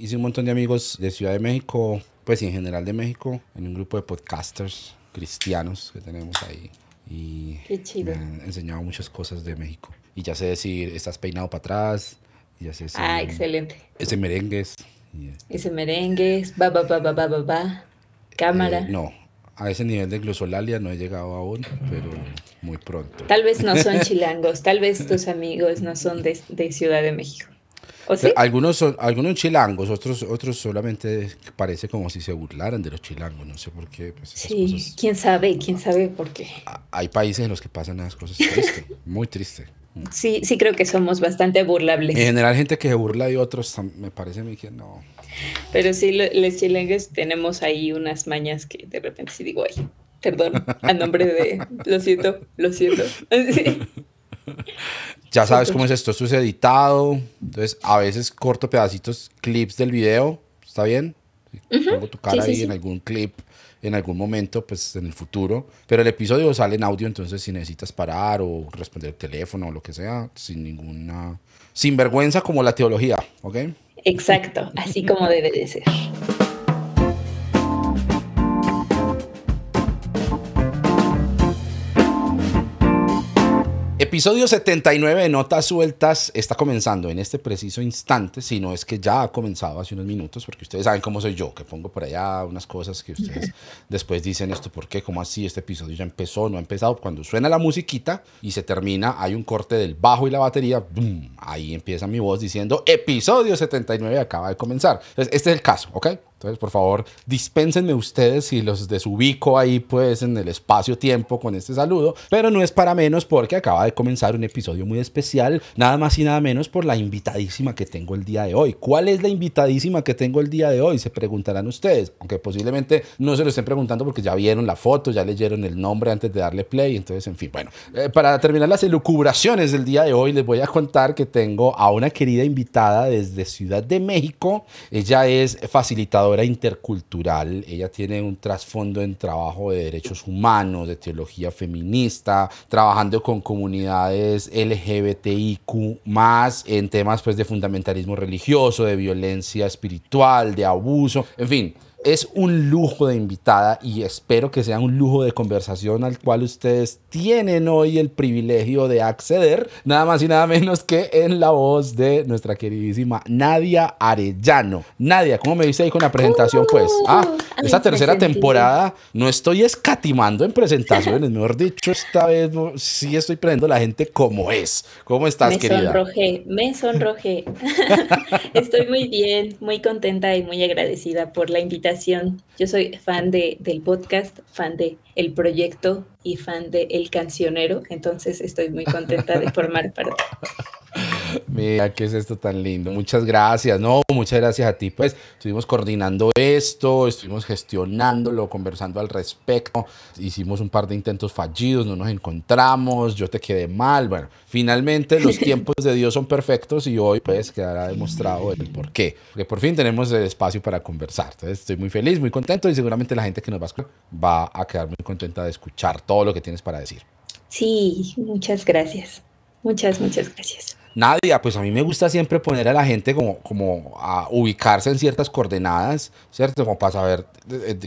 hice un montón de amigos de Ciudad de México, pues en general de México, en un grupo de podcasters cristianos que tenemos ahí. Y Qué chido. me han enseñado muchas cosas de México. Y ya sé decir, estás peinado para atrás. Y ya sé decir, Ah, excelente. ese merengues. y, Ese merengue, ba, ba, ba, ba, ba, ba, ba. Cámara. eh, no, a ese nivel de glosolalia no he llegado aún, pero muy pronto. Tal vez no son chilangos, tal vez tus amigos no son de, de Ciudad de México. ¿O sí? Algunos son, algunos chilangos, otros, otros solamente parece como si se burlaran de los chilangos, no sé por qué. pues, Sí, cosas- quién sabe, quién sabe por qué. hay países en los que pasan esas cosas tristes, muy triste. Sí, sí creo que somos bastante burlables. En general, gente que se burla de otros, me parece a mí que no. Pero sí, lo- los chilengues tenemos ahí unas mañas que de repente sí digo, ay, perdón, a nombre de, lo siento, lo siento. Sí. Ya sabes cómo es esto, esto es editado, entonces a veces corto pedacitos, clips del video, ¿está bien? Pongo tu cara sí, ahí sí. en algún clip, en algún momento, pues en el futuro, pero el episodio sale en audio, entonces si necesitas parar o responder el teléfono o lo que sea, sin ninguna... Sin vergüenza como la teología, ¿ok? Exacto, así como debe de ser. Episodio 79 de Notas Sueltas está comenzando en este preciso instante, si no es que ya ha comenzado hace unos minutos, porque ustedes saben cómo soy yo, que pongo por allá unas cosas que ustedes después dicen esto, ¿por qué? ¿Cómo así? Este episodio ya empezó, no ha empezado. Cuando suena la musiquita y se termina, hay un corte del bajo y la batería, ¡boom! ahí empieza mi voz diciendo, episodio 79 acaba de comenzar. Entonces, este es el caso, ¿ok? Entonces, por favor, dispénsenme ustedes si los desubico ahí, pues, en el espacio-tiempo con este saludo. Pero no es para menos porque acaba de comenzar un episodio muy especial, nada más y nada menos por la invitadísima que tengo el día de hoy. ¿Cuál es la invitadísima que tengo el día de hoy? Se preguntarán ustedes, aunque posiblemente no se lo estén preguntando porque ya vieron la foto, ya leyeron el nombre antes de darle play. Entonces, en fin, bueno, eh, para terminar las elucubraciones del día de hoy, les voy a contar que tengo a una querida invitada desde Ciudad de México. Ella es facilitadora intercultural. Ella tiene un trasfondo en trabajo de derechos humanos, de teología feminista, trabajando con comunidades LGBTIQ más en temas pues de fundamentalismo religioso, de violencia espiritual, de abuso, en fin. Es un lujo de invitada y espero que sea un lujo de conversación al cual ustedes tienen hoy el privilegio de acceder, nada más y nada menos que en la voz de nuestra queridísima Nadia Arellano. Nadia, ¿cómo me viste ahí con la presentación? Pues, ah, Ay, esta tercera temporada no estoy escatimando en presentaciones, mejor dicho, esta vez sí estoy prendiendo a la gente como es. ¿Cómo estás, me querida? sonrojé, me sonrojé. Estoy muy bien, muy contenta y muy agradecida por la invitación. Yo soy fan de, del podcast, fan de el proyecto y fan de El Cancionero, entonces estoy muy contenta de formar parte. Mira, ¿qué es esto tan lindo? Muchas gracias. No, muchas gracias a ti. Pues estuvimos coordinando esto, estuvimos gestionándolo, conversando al respecto. Hicimos un par de intentos fallidos, no nos encontramos, yo te quedé mal. Bueno, finalmente los tiempos de Dios son perfectos y hoy pues quedará demostrado el por qué. Porque por fin tenemos el espacio para conversar. Entonces estoy muy feliz, muy contento y seguramente la gente que nos va a escuchar va a quedar muy contenta de escuchar todo lo que tienes para decir. Sí, muchas gracias. Muchas, muchas gracias. Nadia, pues a mí me gusta siempre poner a la gente como, como a ubicarse en ciertas coordenadas, ¿cierto? Como para saber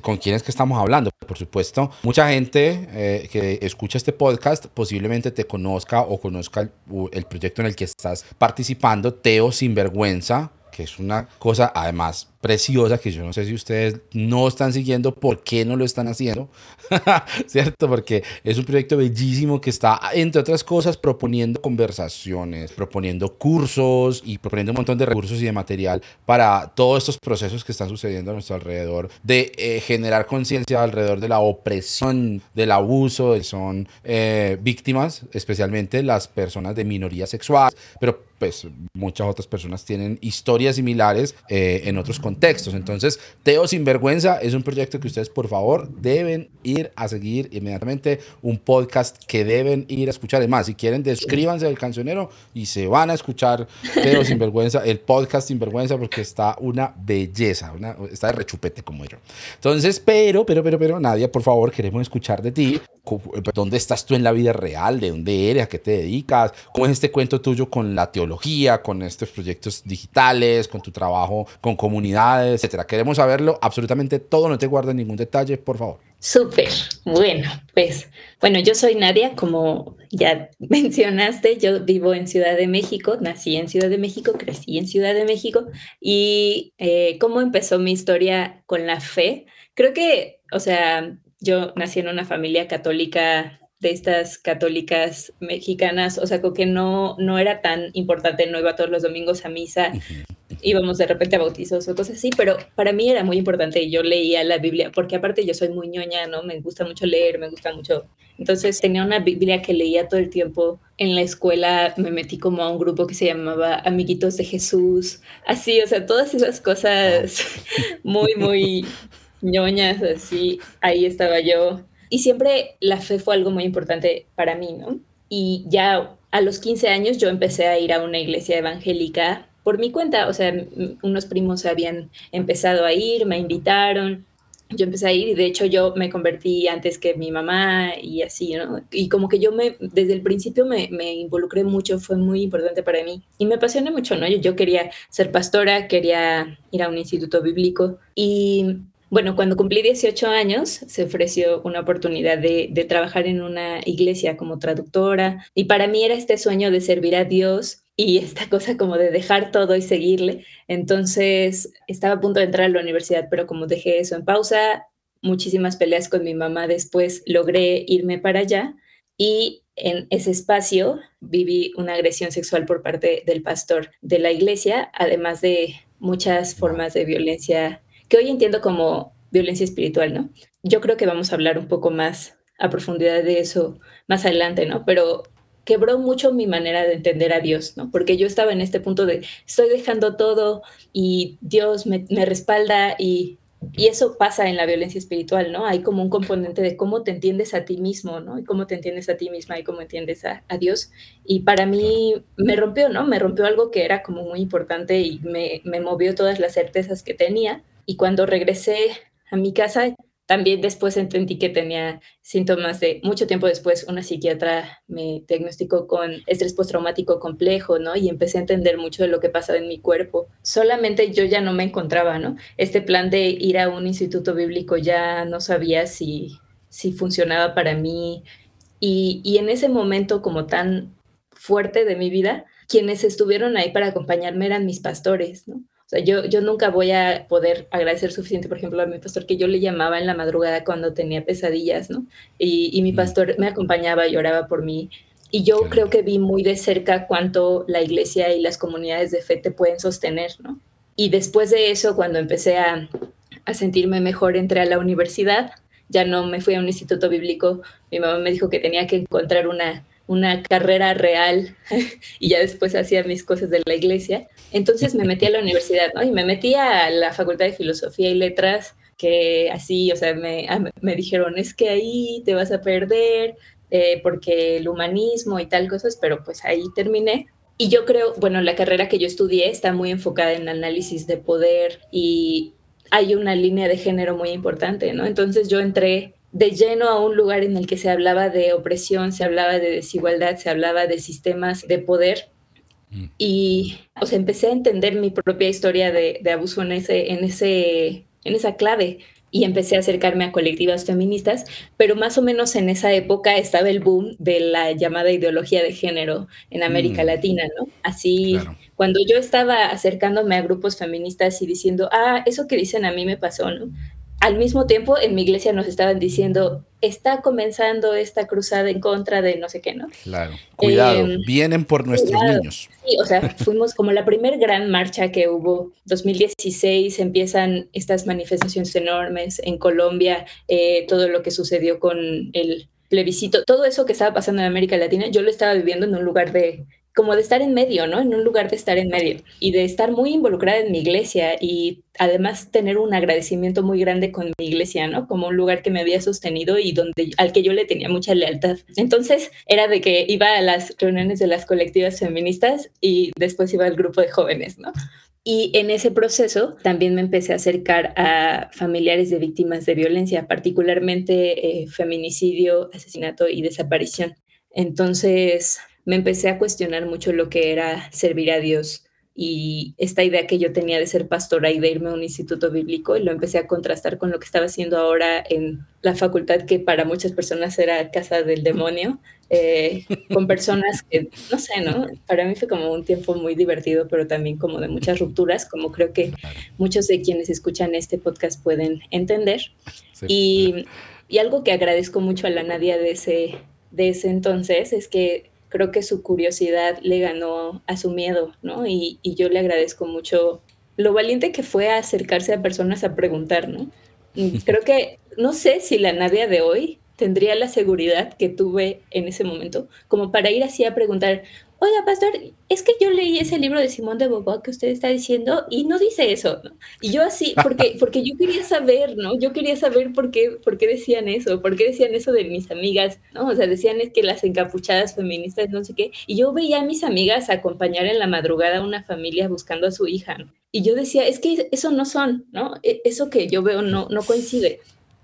con quién es que estamos hablando. Por supuesto, mucha gente eh, que escucha este podcast posiblemente te conozca o conozca el, el proyecto en el que estás participando, Teo Sinvergüenza, que es una cosa además preciosa que yo no sé si ustedes no están siguiendo, ¿por qué no lo están haciendo? ¿Cierto? Porque es un proyecto bellísimo que está, entre otras cosas, proponiendo conversaciones, proponiendo cursos y proponiendo un montón de recursos y de material para todos estos procesos que están sucediendo a nuestro alrededor, de eh, generar conciencia alrededor de la opresión, del abuso, de son eh, víctimas, especialmente las personas de minoría sexual, pero pues muchas otras personas tienen historias similares eh, en otros contextos. Entonces, Teo Sinvergüenza es un proyecto que ustedes por favor deben ir a seguir inmediatamente, un podcast que deben ir a escuchar. Además, si quieren, descríbanse del cancionero y se van a escuchar Teo Sinvergüenza, el podcast Sinvergüenza, porque está una belleza, una, está de rechupete como yo. Entonces, pero, pero, pero, pero, Nadia, por favor, queremos escuchar de ti. ¿Dónde estás tú en la vida real? ¿De dónde eres? ¿A qué te dedicas? ¿Cómo es este cuento tuyo con la teología? con estos proyectos digitales, con tu trabajo con comunidades, etcétera. Queremos saberlo absolutamente todo, no te guardes ningún detalle, por favor. Súper, bueno, pues, bueno, yo soy Nadia, como ya mencionaste, yo vivo en Ciudad de México, nací en Ciudad de México, crecí en Ciudad de México y eh, cómo empezó mi historia con la fe. Creo que, o sea, yo nací en una familia católica de estas católicas mexicanas, o sea, como que no, no era tan importante, no iba todos los domingos a misa, íbamos de repente a bautizos o cosas así, pero para mí era muy importante, yo leía la Biblia, porque aparte yo soy muy ñoña, ¿no? Me gusta mucho leer, me gusta mucho. Entonces tenía una Biblia que leía todo el tiempo. En la escuela me metí como a un grupo que se llamaba Amiguitos de Jesús, así, o sea, todas esas cosas muy, muy ñoñas, así, ahí estaba yo y siempre la fe fue algo muy importante para mí, ¿no? Y ya a los 15 años yo empecé a ir a una iglesia evangélica por mi cuenta, o sea, unos primos habían empezado a ir, me invitaron, yo empecé a ir y de hecho yo me convertí antes que mi mamá y así, ¿no? Y como que yo me, desde el principio me, involucré mucho, fue muy importante para mí y me apasioné mucho, ¿no? Yo quería ser pastora, quería ir a un instituto bíblico y bueno, cuando cumplí 18 años, se ofreció una oportunidad de, trabajar en una iglesia como traductora y para mí era este sueño de servir a Dios y esta cosa como de dejar todo y seguirle. Entonces estaba a punto de entrar a la universidad, pero como dejé eso en pausa, muchísimas peleas con mi mamá después, logré irme para allá y en ese espacio viví una agresión sexual por parte del pastor de la iglesia, además de muchas formas de violencia que hoy entiendo como violencia espiritual, ¿no? Yo creo que vamos a hablar un poco más a profundidad de eso más adelante, ¿no? Pero quebró mucho mi manera de entender a Dios, ¿no? Porque yo estaba en este punto de estoy dejando todo y Dios me, respalda y, y, eso pasa en la violencia espiritual, ¿no? Hay como un componente de cómo te entiendes a ti mismo, ¿no? Y cómo te entiendes a ti misma y cómo entiendes a, a Dios. Y para mí me rompió, ¿no? Me rompió algo que era como muy importante y me, me movió todas las certezas que tenía y cuando regresé a mi casa, también después entendí que tenía síntomas de, mucho tiempo después, una psiquiatra me diagnosticó con estrés postraumático complejo, ¿no? Y empecé a entender mucho de lo que pasaba en mi cuerpo. Solamente yo ya no me encontraba, ¿no? Este plan de ir a un instituto bíblico ya no sabía si, si funcionaba para mí. Y, y en ese momento como tan fuerte de mi vida, quienes estuvieron ahí para acompañarme eran mis pastores, ¿no? Yo, yo nunca voy a poder agradecer suficiente, por ejemplo, a mi pastor, que yo le llamaba en la madrugada cuando tenía pesadillas, ¿no? Y, y mi pastor me acompañaba y oraba por mí. Y yo creo que vi muy de cerca cuánto la iglesia y las comunidades de fe te pueden sostener, ¿no? Y después de eso, cuando empecé a, a sentirme mejor, entré a la universidad, ya no me fui a un instituto bíblico, mi mamá me dijo que tenía que encontrar una una carrera real y ya después hacía mis cosas de la iglesia. Entonces me metí a la universidad, ¿no? Y me metí a la Facultad de Filosofía y Letras, que así, o sea, me, ah, me dijeron, es que ahí te vas a perder, eh, porque el humanismo y tal cosas, pero pues ahí terminé. Y yo creo, bueno, la carrera que yo estudié está muy enfocada en análisis de poder y hay una línea de género muy importante, ¿no? Entonces yo entré de lleno a un lugar en el que se hablaba de opresión, se hablaba de desigualdad, se hablaba de sistemas de poder. Mm. Y, o sea, empecé a entender mi propia historia de, de abuso en, ese, en, ese, en esa clave y empecé a acercarme a colectivas feministas, pero más o menos en esa época estaba el boom de la llamada ideología de género en América mm. Latina, ¿no? Así, cuando yo estaba acercándome a grupos feministas y diciendo, ah, eso que dicen a mí me pasó, ¿no? Al mismo tiempo en mi iglesia nos estaban diciendo, está comenzando esta cruzada en contra de no sé qué, ¿no? Claro, cuidado, em, vienen por nuestros niños. Sí, o sea, fuimos como la primer gran marcha que hubo, 2016, empiezan estas manifestaciones enormes en Colombia, eh, todo lo que sucedió con el plebiscito, todo eso que estaba pasando en América Latina, yo lo estaba viviendo en un lugar de como de estar en medio, ¿no? En un lugar de estar en medio y de estar muy involucrada en mi iglesia y además tener un agradecimiento muy grande con mi iglesia, ¿no? Como un lugar que me había sostenido y donde al que yo le tenía mucha lealtad. Entonces era de que iba a las reuniones de las colectivas feministas y después iba al grupo de jóvenes, ¿no? Y en ese proceso también me empecé a acercar a familiares de víctimas de violencia, particularmente eh, feminicidio, asesinato y desaparición. Entonces, me empecé a cuestionar mucho lo que era servir a Dios y esta idea que yo tenía de ser pastora y de irme a un instituto bíblico y lo empecé a contrastar con lo que estaba haciendo ahora en la facultad que para muchas personas era casa del demonio, eh, con personas que, no sé, ¿no? Para mí fue como un tiempo muy divertido, pero también como de muchas rupturas, como creo que muchos de quienes escuchan este podcast pueden entender. Y, y, algo que agradezco mucho a la Nadia de ese, de ese entonces es que creo que su curiosidad le ganó a su miedo, ¿no? Y, yo le agradezco mucho lo valiente que fue a acercarse a personas a preguntar, ¿no? creo que, no sé si la Nadia de hoy tendría la seguridad que tuve en ese momento, como para ir así a preguntar, oiga, pastor, es que yo leí ese libro de Simón de Beauvoir que usted está diciendo y no dice eso, ¿no? Y yo así, porque, porque yo quería saber, ¿no? Yo quería saber por qué, por qué decían eso, por qué decían eso de mis amigas, ¿no? O sea, decían es que las encapuchadas feministas, no sé qué, y yo veía a mis amigas acompañar en la madrugada a una familia buscando a su hija, ¿no? Y yo decía, es que eso no son, ¿no? E, eso que yo veo no, no coincide.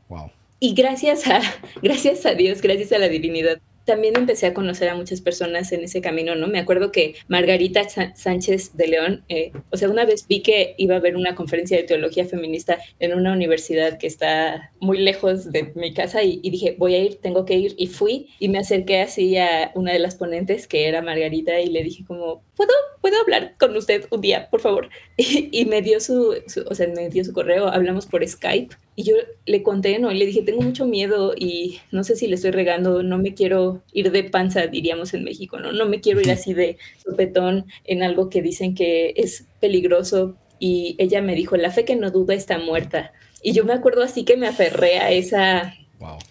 Wow. Y gracias a, gracias a Dios, gracias a la divinidad, también empecé a conocer a muchas personas en ese camino, ¿no? Me acuerdo que Margarita Sánchez de León, eh, o sea, una vez vi que iba a haber una conferencia de teología feminista en una universidad que está muy lejos de mi casa y, dije, voy a ir, tengo que ir, y fui y me acerqué así a una de las ponentes, que era Margarita, y le dije como, ¿puedo, puedo hablar con usted un día, por favor? Y, me dio su, o sea, me dio su correo, hablamos por Skype y yo le conté, ¿no? Y le dije, tengo mucho miedo y no sé si le estoy regando, no me quiero ir de panza, diríamos en México, ¿no? No me quiero ir así de sopetón en algo que dicen que es peligroso. Y ella me dijo, la fe que no duda está muerta. Y yo me acuerdo así que me aferré a esa,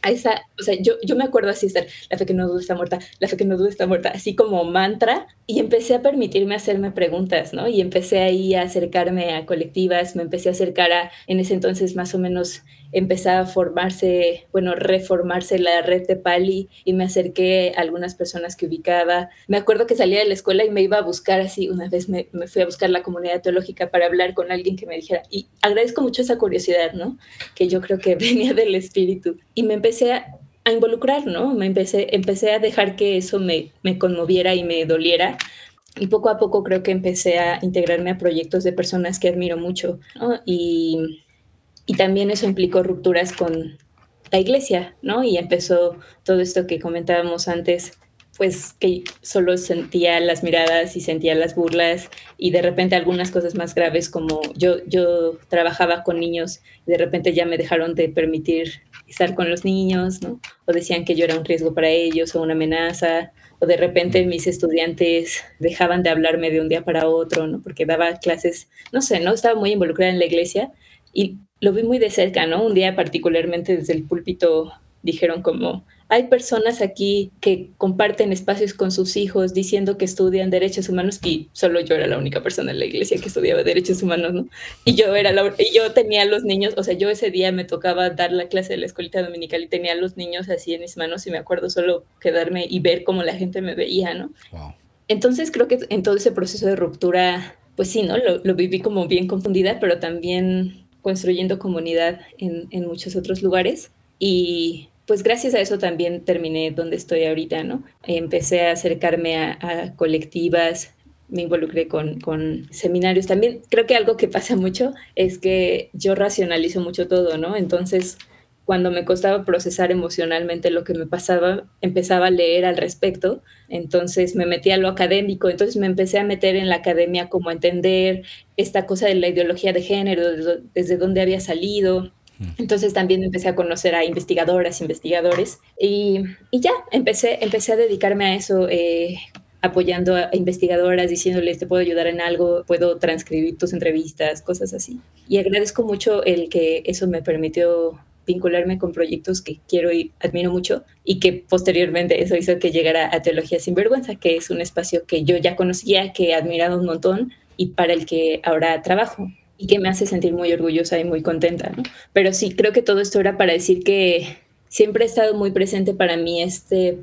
a esa, o sea, yo, yo me acuerdo así estar, la fe que no duda está muerta, la fe que no duda está muerta, así como mantra, y empecé a permitirme hacerme preguntas, ¿no? Y empecé ahí a acercarme a colectivas, me empecé a acercar a, en ese entonces más o menos empezaba a formarse, bueno, reformarse la red de Pali y me acerqué a algunas personas que ubicaba. Me acuerdo que salía de la escuela y me iba a buscar así, una vez me, me, fui a buscar la comunidad teológica para hablar con alguien que me dijera, y agradezco mucho esa curiosidad, ¿no? Que yo creo que venía del espíritu. Y me empecé a, involucrar, ¿no? Me empecé, empecé a dejar que eso me, me conmoviera y me doliera y poco a poco creo que empecé a integrarme a proyectos de personas que admiro mucho. ¿no? Y y también eso implicó rupturas con la iglesia, ¿no? Y empezó todo esto que comentábamos antes, pues que solo sentía las miradas y sentía las burlas y de repente algunas cosas más graves como yo, yo trabajaba con niños de repente ya me dejaron de permitir estar con los niños, ¿no? O decían que yo era un riesgo para ellos o una amenaza, o de repente mis estudiantes dejaban de hablarme de un día para otro, ¿no? Porque daba clases, no sé, ¿no? Estaba muy involucrada en la iglesia y lo vi muy de cerca, ¿no? Un día particularmente desde el púlpito dijeron como, hay personas aquí que comparten espacios con sus hijos diciendo que estudian derechos humanos y solo yo era la única persona en la iglesia que estudiaba derechos humanos, ¿no? Y yo era la, y yo tenía a los niños, o sea, yo ese día me tocaba dar la clase de la escuelita dominical y tenía a los niños así en mis manos y me acuerdo solo quedarme y ver cómo la gente me veía, ¿no? Entonces creo que en todo ese proceso de ruptura, pues sí, ¿no? Lo, lo viví como bien confundida, pero también construyendo comunidad en, en, muchos otros lugares y pues gracias a eso también terminé donde estoy ahorita, ¿no? Empecé a acercarme a, colectivas, me involucré con, con, seminarios. También creo que algo que pasa mucho es que yo racionalizo mucho todo, ¿no? Entonces cuando me costaba procesar emocionalmente lo que me pasaba, empezaba a leer al respecto, entonces me metí a lo académico, entonces me empecé a meter en la academia como a entender esta cosa de la ideología de género, desde dónde había salido, entonces también empecé a conocer a investigadoras, investigadores y, y ya empecé, empecé a dedicarme a eso. Eh, apoyando a investigadoras, diciéndoles, te puedo ayudar en algo, puedo transcribir tus entrevistas, cosas así. Y agradezco mucho el que eso me permitió vincularme con proyectos que quiero y admiro mucho y que posteriormente eso hizo que llegara a Teología Sin Vergüenza, que es un espacio que yo ya conocía, que he admirado un montón y para el que ahora trabajo y que me hace sentir muy orgullosa y muy contenta. Pero sí, creo que todo esto era para decir que siempre ha estado muy presente para mí este,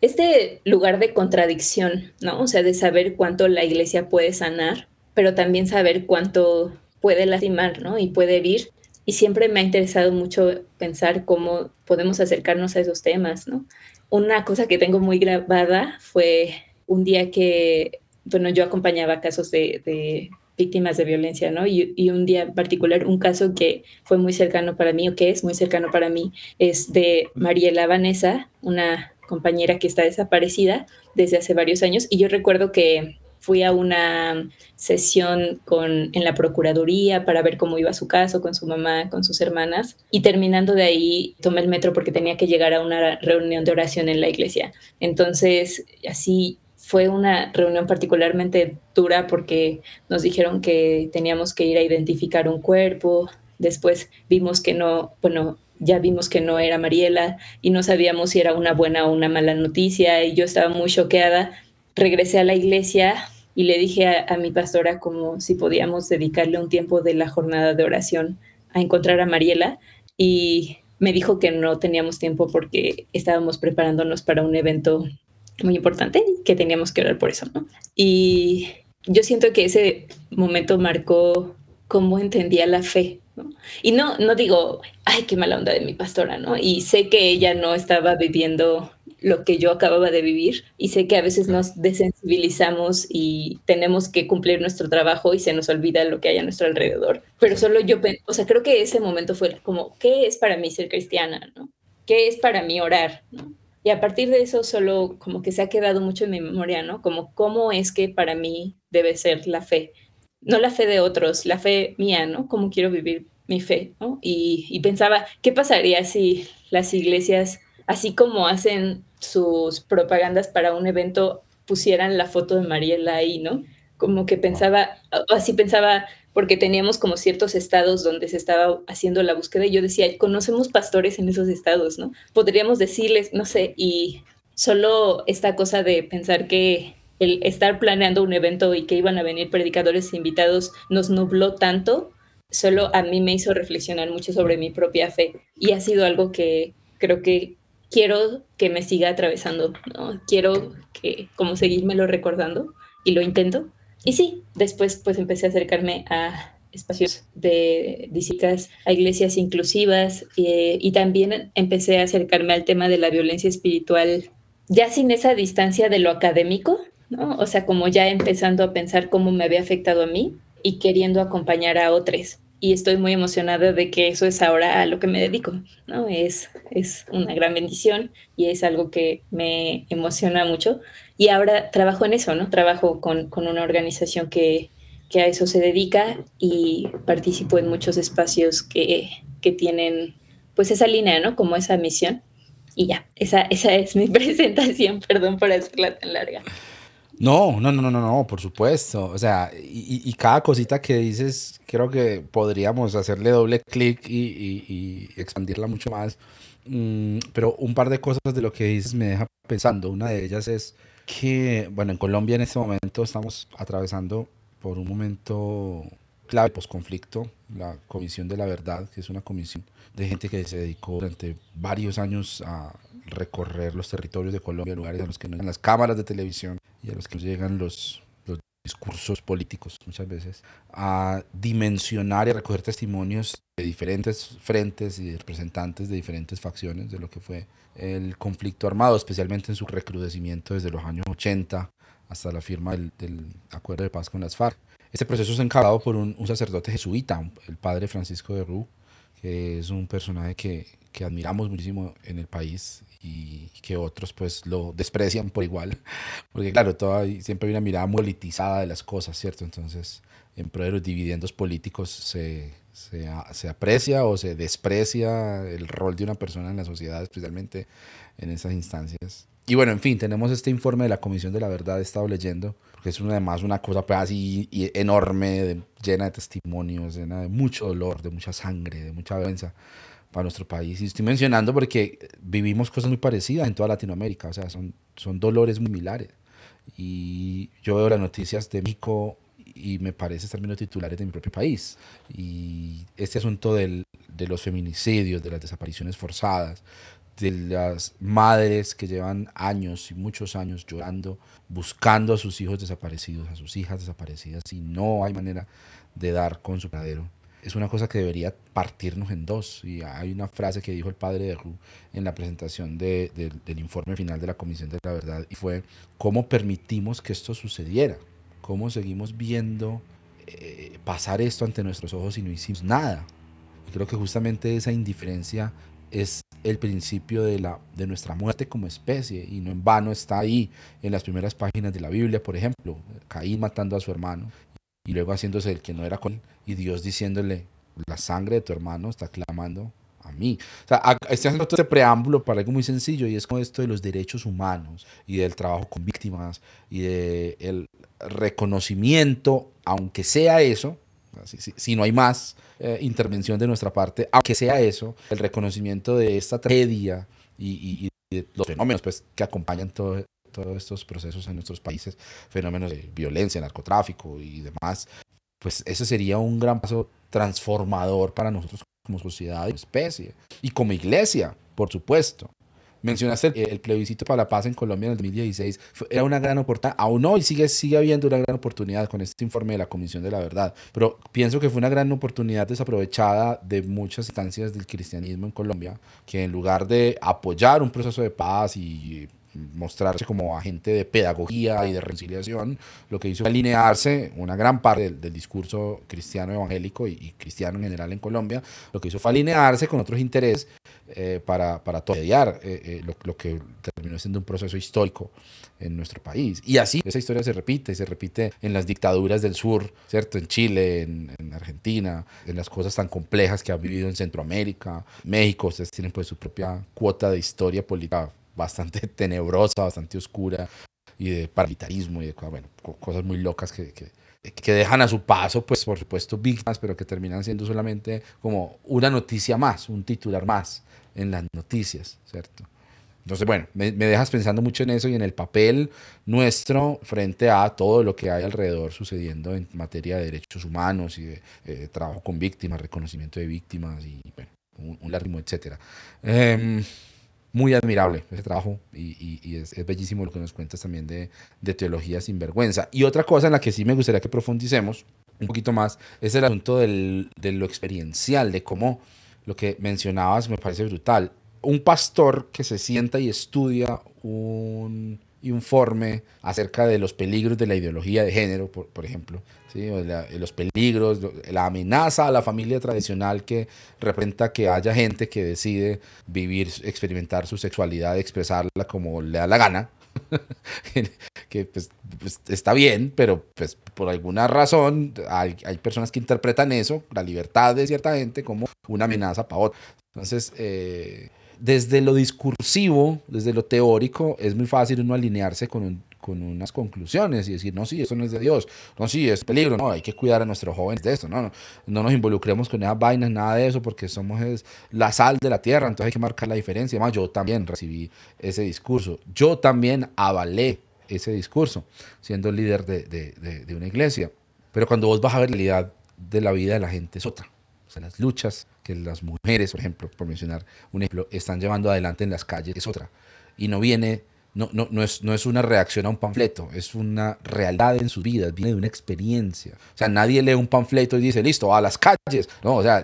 este lugar de contradicción, ¿no? O sea, de saber cuánto la iglesia puede sanar, pero también saber cuánto puede lastimar, ¿no? Y puede herir y siempre me ha interesado mucho pensar cómo podemos acercarnos a esos temas, ¿no? Una cosa que tengo muy grabada fue un día que, bueno, yo acompañaba casos de, víctimas de violencia, ¿no? Y, y, un día en particular, un caso que fue muy cercano para mí, o que es muy cercano para mí, es de Mariela Vanessa, una compañera que está desaparecida desde hace varios años. Y yo recuerdo que fui a una sesión con, en la Procuraduría para ver cómo iba su caso con su mamá, con sus hermanas. Y terminando de ahí, tomé el metro porque tenía que llegar a una reunión de oración en la iglesia. Entonces, así fue una reunión particularmente dura porque nos dijeron que teníamos que ir a identificar un cuerpo. Después vimos que no, bueno, ya vimos que no era Mariela y no sabíamos si era una buena o una mala noticia y yo estaba muy choqueada. Regresé a la iglesia y le dije a, mi pastora como si podíamos dedicarle un tiempo de la jornada de oración a encontrar a Mariela y me dijo que no teníamos tiempo porque estábamos preparándonos para un evento muy importante que teníamos que orar por eso, ¿no? Y yo siento que ese momento marcó cómo entendía la fe. Y no, no digo, ay, qué mala onda de mi pastora, ¿no? Y sé que ella no estaba viviendo lo que yo acababa de vivir y sé que a veces nos desensibilizamos y tenemos que cumplir nuestro trabajo y se nos olvida lo que hay a nuestro alrededor. Pero solo yo, o sea, creo que ese momento fue como, ¿qué es para mí ser cristiana? ¿no? ¿Qué es para mí orar? ¿no? Y a partir de eso solo como que se ha quedado mucho en mi memoria, ¿no? Como cómo es que para mí debe ser la fe. No la fe de otros, la fe mía, ¿no? Cómo quiero vivir mi fe, ¿no? Y, y pensaba, ¿qué pasaría si las iglesias, así como hacen sus propagandas para un evento pusieran la foto de Mariela ahí, ¿no? Como que pensaba, así pensaba, porque teníamos como ciertos estados donde se estaba haciendo la búsqueda y yo decía, conocemos pastores en esos estados, ¿no? Podríamos decirles, no sé, y solo esta cosa de pensar que el estar planeando un evento y que iban a venir predicadores invitados nos nubló tanto, solo a mí me hizo reflexionar mucho sobre mi propia fe y ha sido algo que creo que quiero que me siga atravesando, ¿no? Quiero que como seguírmelo recordando y lo intento. Y sí, después pues empecé a acercarme a espacios de visitas a iglesias inclusivas eh, y también empecé a acercarme al tema de la violencia espiritual ya sin esa distancia de lo académico, ¿no? O sea, como ya empezando a pensar cómo me había afectado a mí y queriendo acompañar a otros y estoy muy emocionada de que eso es ahora a lo que me dedico, ¿no? Es, es una gran bendición y es algo que me emociona mucho. Y ahora trabajo en eso, ¿no? Trabajo con, con una organización que, que, a eso se dedica y participo en muchos espacios que, que, tienen pues esa línea, ¿no? Como esa misión. Y ya, esa, esa es mi presentación, perdón por hacerla tan larga. No, no, no, no, no, por supuesto. O sea, y, cada cosita que dices, creo que podríamos hacerle doble clic y, expandirla mucho más. Mm, pero un par de cosas de lo que dices me deja pensando. Una de ellas es que, bueno, en Colombia en este momento estamos atravesando por un momento clave posconflicto, la Comisión de la Verdad, que es una comisión de gente que se dedicó durante varios años a recorrer los territorios de Colombia, lugares a los que no llegan las cámaras de televisión y a los que no llegan los, los discursos políticos muchas veces, a dimensionar y recoger testimonios de diferentes frentes y representantes de diferentes facciones de lo que fue el conflicto armado, especialmente en su recrudecimiento desde los años 80 hasta la firma del, del acuerdo de paz con las FARC. Este proceso es encabezado por un, un, sacerdote jesuita, el padre Francisco de Rú, que es un personaje que, que admiramos muchísimo en el país y que otros pues lo desprecian por igual, porque claro, siempre hay una mirada politizada de las cosas, ¿cierto? Entonces, en pro de los dividendos políticos se, se, se, aprecia o se desprecia el rol de una persona en la sociedad, especialmente en esas instancias. Y bueno, en fin, tenemos este informe de la Comisión de la Verdad, he estado leyendo, porque es una, además una cosa pues, así enorme, llena de testimonios, llena de mucho dolor, de mucha sangre, de mucha vergüenza para nuestro país. Y estoy mencionando porque vivimos cosas muy parecidas en toda Latinoamérica, o sea, son, son dolores muy similares. Y yo veo las noticias de México y me parece estar viendo titulares de mi propio país. Y este asunto del, de los feminicidios, de las desapariciones forzadas, de las madres que llevan años y muchos años llorando, buscando a sus hijos desaparecidos, a sus hijas desaparecidas, y no hay manera de dar con su paradero es una cosa que debería partirnos en dos. Y hay una frase que dijo el padre de Ru en la presentación del informe final de la Comisión de la Verdad y fue, ¿cómo permitimos que esto sucediera? ¿Cómo seguimos viendo eh, pasar esto ante nuestros ojos y no hicimos nada? Y creo que justamente esa indiferencia es el principio de, la, de nuestra muerte como especie y no en vano está ahí en las primeras páginas de la Biblia, por ejemplo, Caín matando a su hermano y luego haciéndose el que no era con él y Dios diciéndole, la sangre de tu hermano está clamando a mí. O sea, estoy haciendo todo este preámbulo para algo muy sencillo y es con esto de los derechos humanos y del trabajo con víctimas y del reconocimiento, aunque sea eso, si, no hay más eh, intervención de nuestra parte, aunque sea eso, el reconocimiento de esta tragedia y, de los fenómenos pues, que acompañan todo, todos estos procesos en nuestros países, fenómenos de violencia, narcotráfico y demás, pues ese sería un gran paso transformador para nosotros como sociedad y especie. Y como iglesia, por supuesto. Mencionaste el, plebiscito para la paz en Colombia en el 2016. Era una gran oportunidad. Aún hoy sigue, sigue habiendo una gran oportunidad con este informe de la Comisión de la Verdad. Pero pienso que fue una gran oportunidad desaprovechada de muchas instancias del cristianismo en Colombia, que en lugar de apoyar un proceso de paz y mostrarse como agente de pedagogía y de reconciliación, lo que hizo fue alinearse una gran parte del, discurso cristiano evangélico y, cristiano en general en Colombia, lo que hizo fue alinearse con otros intereses eh, para, para todiar eh, eh, lo, lo, que terminó siendo un proceso histórico en nuestro país. Y así esa historia se repite, se repite en las dictaduras del sur, ¿cierto? En Chile, en, en Argentina, en las cosas tan complejas que ha vivido en Centroamérica, México, ustedes tienen pues su propia cuota de historia política bastante tenebrosa, bastante oscura y de paramilitarismo y de bueno, cosas muy locas que, que, que, dejan a su paso, pues por supuesto, víctimas, pero que terminan siendo solamente como una noticia más, un titular más en las noticias, ¿cierto? Entonces, bueno, me, dejas pensando mucho en eso y en el papel nuestro frente a todo lo que hay alrededor sucediendo en materia de derechos humanos y de eh, trabajo con víctimas, reconocimiento de víctimas y, bueno, un, un largo, etcétera. Eh, muy admirable ese trabajo y, es, bellísimo lo que nos cuentas también de, de, teología sin vergüenza. Y otra cosa en la que sí me gustaría que profundicemos un poquito más es el asunto del, de lo experiencial, de cómo lo que mencionabas me parece brutal. Un pastor que se sienta y estudia un informe acerca de los peligros de la ideología de género, por, por ejemplo, ¿sí? los peligros, la amenaza a la familia tradicional que representa que haya gente que decide vivir, experimentar su sexualidad, expresarla como le da la gana, que pues, pues, está bien, pero pues por alguna razón hay, hay, personas que interpretan eso, la libertad de cierta gente, como una amenaza para otra. Entonces, eh, desde lo discursivo, desde lo teórico, es muy fácil uno alinearse con, con unas conclusiones y decir, no, sí, eso no es de Dios, no, sí, es peligro, no, hay que cuidar a nuestros jóvenes de esto, no, no, no nos involucremos con esas vainas, nada de eso, porque somos la sal de la tierra, entonces hay que marcar la diferencia. Además, yo también recibí ese discurso, yo también avalé ese discurso, siendo líder de, de, de una iglesia. Pero cuando vos vas a ver la realidad de la vida de la gente es otra. O sea, las luchas que las mujeres, por ejemplo, por mencionar un ejemplo, están llevando adelante en las calles es otra. Y no viene, no, no, no, es, no es una reacción a un panfleto, es una realidad en sus vidas, viene de una experiencia. O sea, nadie lee un panfleto y dice, listo, a las calles. No, o sea,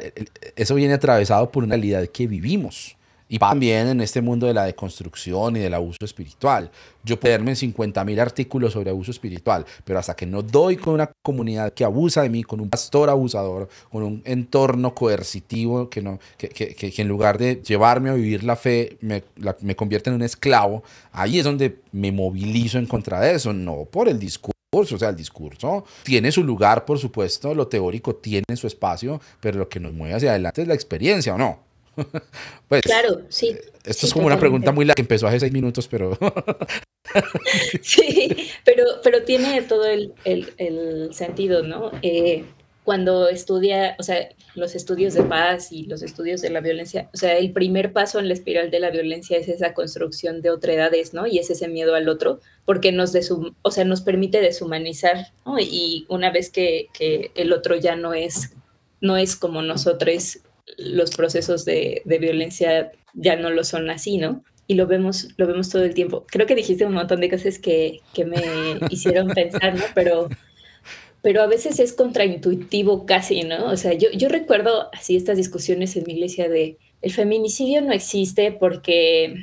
eso viene atravesado por una realidad que vivimos y también en este mundo de la deconstrucción y del abuso espiritual. Yo puedo leerme 50 mil artículos sobre abuso espiritual, pero hasta que no doy con una comunidad que abusa de mí, con un pastor abusador, con un entorno coercitivo que, no, que, que, que en lugar de llevarme a vivir la fe me, me convierte en un esclavo, ahí es donde me movilizo en contra de eso, no por el discurso. O sea, el discurso tiene su lugar, por supuesto, lo teórico tiene su espacio, pero lo que nos mueve hacia adelante es la experiencia, ¿o no? pues, claro, sí. Eh, esto es como una pregunta muy larga que empezó hace seis minutos, pero... sí, pero, pero tiene todo el, el, el sentido, ¿no? Eh, cuando estudia, o sea, los estudios de paz y los estudios de la violencia, o sea, el primer paso en la espiral de la violencia es esa construcción de otredades, ¿no? Y es ese miedo al otro, porque nos, desum o sea, nos permite deshumanizar, ¿no? Y una vez que, que el otro ya no es, no es como nosotros, los procesos de, de, violencia ya no lo son así, ¿no? Y lo vemos, lo vemos todo el tiempo. Creo que dijiste un montón de cosas que, que me hicieron pensar, ¿no? Pero, pero a veces es contraintuitivo casi, ¿no? O sea, yo, yo recuerdo así estas discusiones en mi iglesia de el feminicidio no existe porque,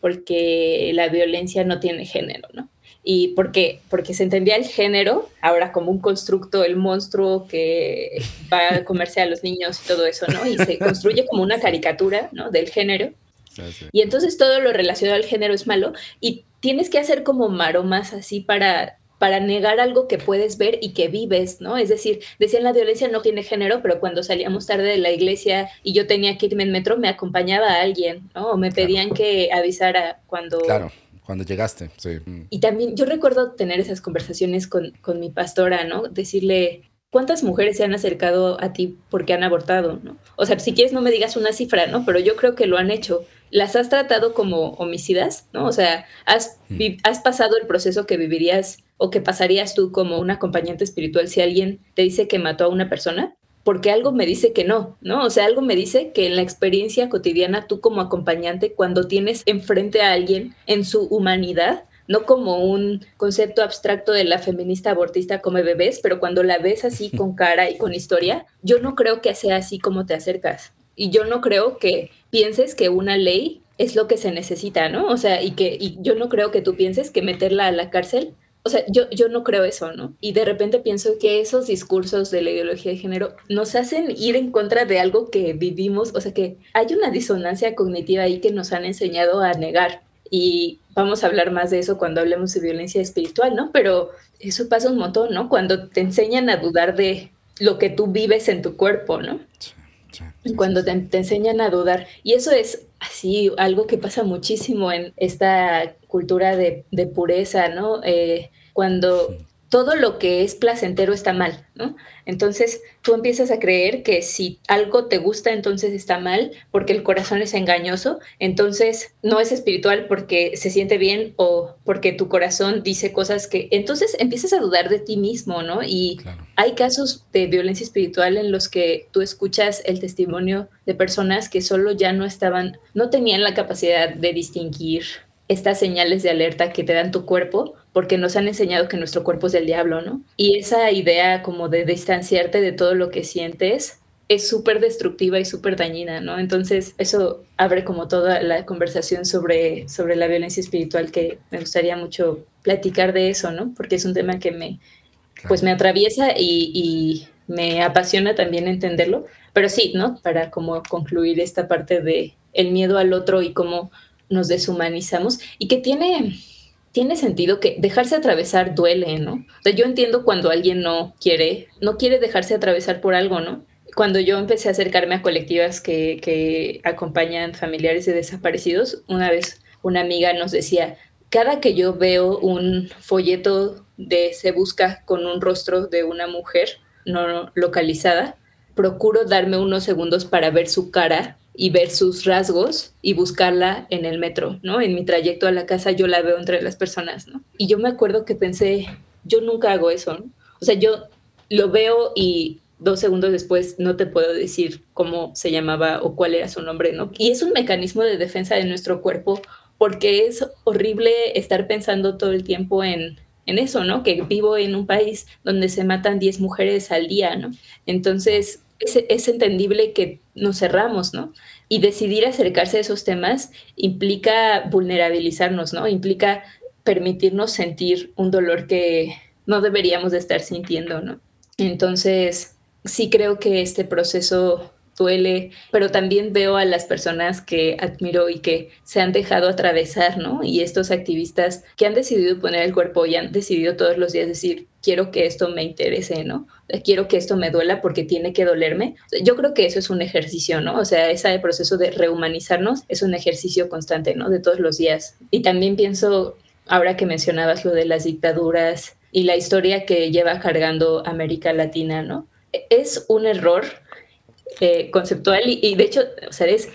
porque la violencia no tiene género, ¿no? Y porque, porque se entendía el género ahora como un constructo, el monstruo que va a comerse a los niños y todo eso, ¿no? Y se construye como una caricatura, ¿no? Del género. Ah, y entonces todo lo relacionado al género es malo y tienes que hacer como maromas así para para negar algo que puedes ver y que vives, ¿no? Es decir, decían la violencia no tiene género, pero cuando salíamos tarde de la iglesia y yo tenía que irme en metro, me acompañaba alguien, ¿no? O me pedían que avisara cuando claro cuando llegaste, sí. Y también yo recuerdo tener esas conversaciones con, con mi pastora, ¿no? Decirle, ¿cuántas mujeres se han acercado a ti porque han abortado, ¿no? O sea, si quieres no me digas una cifra, ¿no? Pero yo creo que lo han hecho. ¿Las has tratado como homicidas, ¿no? O sea, ¿has, mm. has pasado el proceso que vivirías o que pasarías tú como un acompañante espiritual si alguien te dice que mató a una persona? Porque algo me dice que no, ¿no? O sea, algo me dice que en la experiencia cotidiana tú como acompañante, cuando tienes enfrente a alguien en su humanidad, no como un concepto abstracto de la feminista abortista come bebés, pero cuando la ves así con cara y con historia, yo no creo que sea así como te acercas. Y yo no creo que pienses que una ley es lo que se necesita, ¿no? O sea, y que y yo no creo que tú pienses que meterla a la cárcel o sea, yo, yo no creo eso, ¿no? Y de repente pienso que esos discursos de la ideología de género nos hacen ir en contra de algo que vivimos, o sea, que hay una disonancia cognitiva ahí que nos han enseñado a negar. Y vamos a hablar más de eso cuando hablemos de violencia espiritual, ¿no? Pero eso pasa un montón, ¿no? Cuando te enseñan a dudar de lo que tú vives en tu cuerpo, ¿no? Cuando te, enseñan a dudar. Y eso es así, algo que pasa muchísimo en esta cultura de, pureza, ¿no? Eh, cuando todo lo que es placentero está mal, ¿no? Entonces tú empiezas a creer que si algo te gusta, entonces está mal porque el corazón es engañoso, entonces no es espiritual porque se siente bien o porque tu corazón dice cosas que entonces empiezas a dudar de ti mismo, ¿no? Y hay casos de violencia espiritual en los que tú escuchas el testimonio de personas que solo ya no estaban, no tenían la capacidad de distinguir estas señales de alerta que te dan tu cuerpo, porque nos han enseñado que nuestro cuerpo es del diablo, ¿no? Y esa idea como de distanciarte de todo lo que sientes es súper destructiva y súper dañina, ¿no? Entonces, eso abre como toda la conversación sobre, sobre la violencia espiritual que me gustaría mucho platicar de eso, ¿no? Porque es un tema que me, pues me atraviesa y, y me apasiona también entenderlo. Pero sí, ¿no? Para como concluir esta parte de el miedo al otro y cómo nos deshumanizamos y que tiene, tiene sentido que dejarse atravesar duele, ¿no? O sea, yo entiendo cuando alguien no quiere, no quiere dejarse atravesar por algo, ¿no? Cuando yo empecé a acercarme a colectivas que, que acompañan familiares de desaparecidos, una vez una amiga nos decía, cada que yo veo un folleto de se busca con un rostro de una mujer no localizada, procuro darme unos segundos para ver su cara y ver sus rasgos y buscarla en el metro, ¿no? En mi trayecto a la casa yo la veo entre las personas, ¿no? Y yo me acuerdo que pensé, yo nunca hago eso, ¿no? O sea, yo lo veo y dos segundos después no te puedo decir cómo se llamaba o cuál era su nombre, ¿no? Y es un mecanismo de defensa de nuestro cuerpo porque es horrible estar pensando todo el tiempo en, en eso, ¿no? Que vivo en un país donde se matan 10 mujeres al día, ¿no? Entonces, es, entendible que nos cerramos, ¿no? Y decidir acercarse a esos temas implica vulnerabilizarnos, ¿no? Implica permitirnos sentir un dolor que no deberíamos de estar sintiendo, ¿no? Entonces, sí creo que este proceso duele, pero también veo a las personas que admiro y que se han dejado atravesar, ¿no? Y estos activistas que han decidido poner el cuerpo y han decidido todos los días decir, quiero que esto me interese, ¿no? Quiero que esto me duela porque tiene que dolerme. Yo creo que eso es un ejercicio, ¿no? O sea, ese proceso de rehumanizarnos es un ejercicio constante, ¿no? De todos los días. Y también pienso, ahora que mencionabas lo de las dictaduras y la historia que lleva cargando América Latina, ¿no? Es un error eh, conceptual y, de hecho, o sea, es,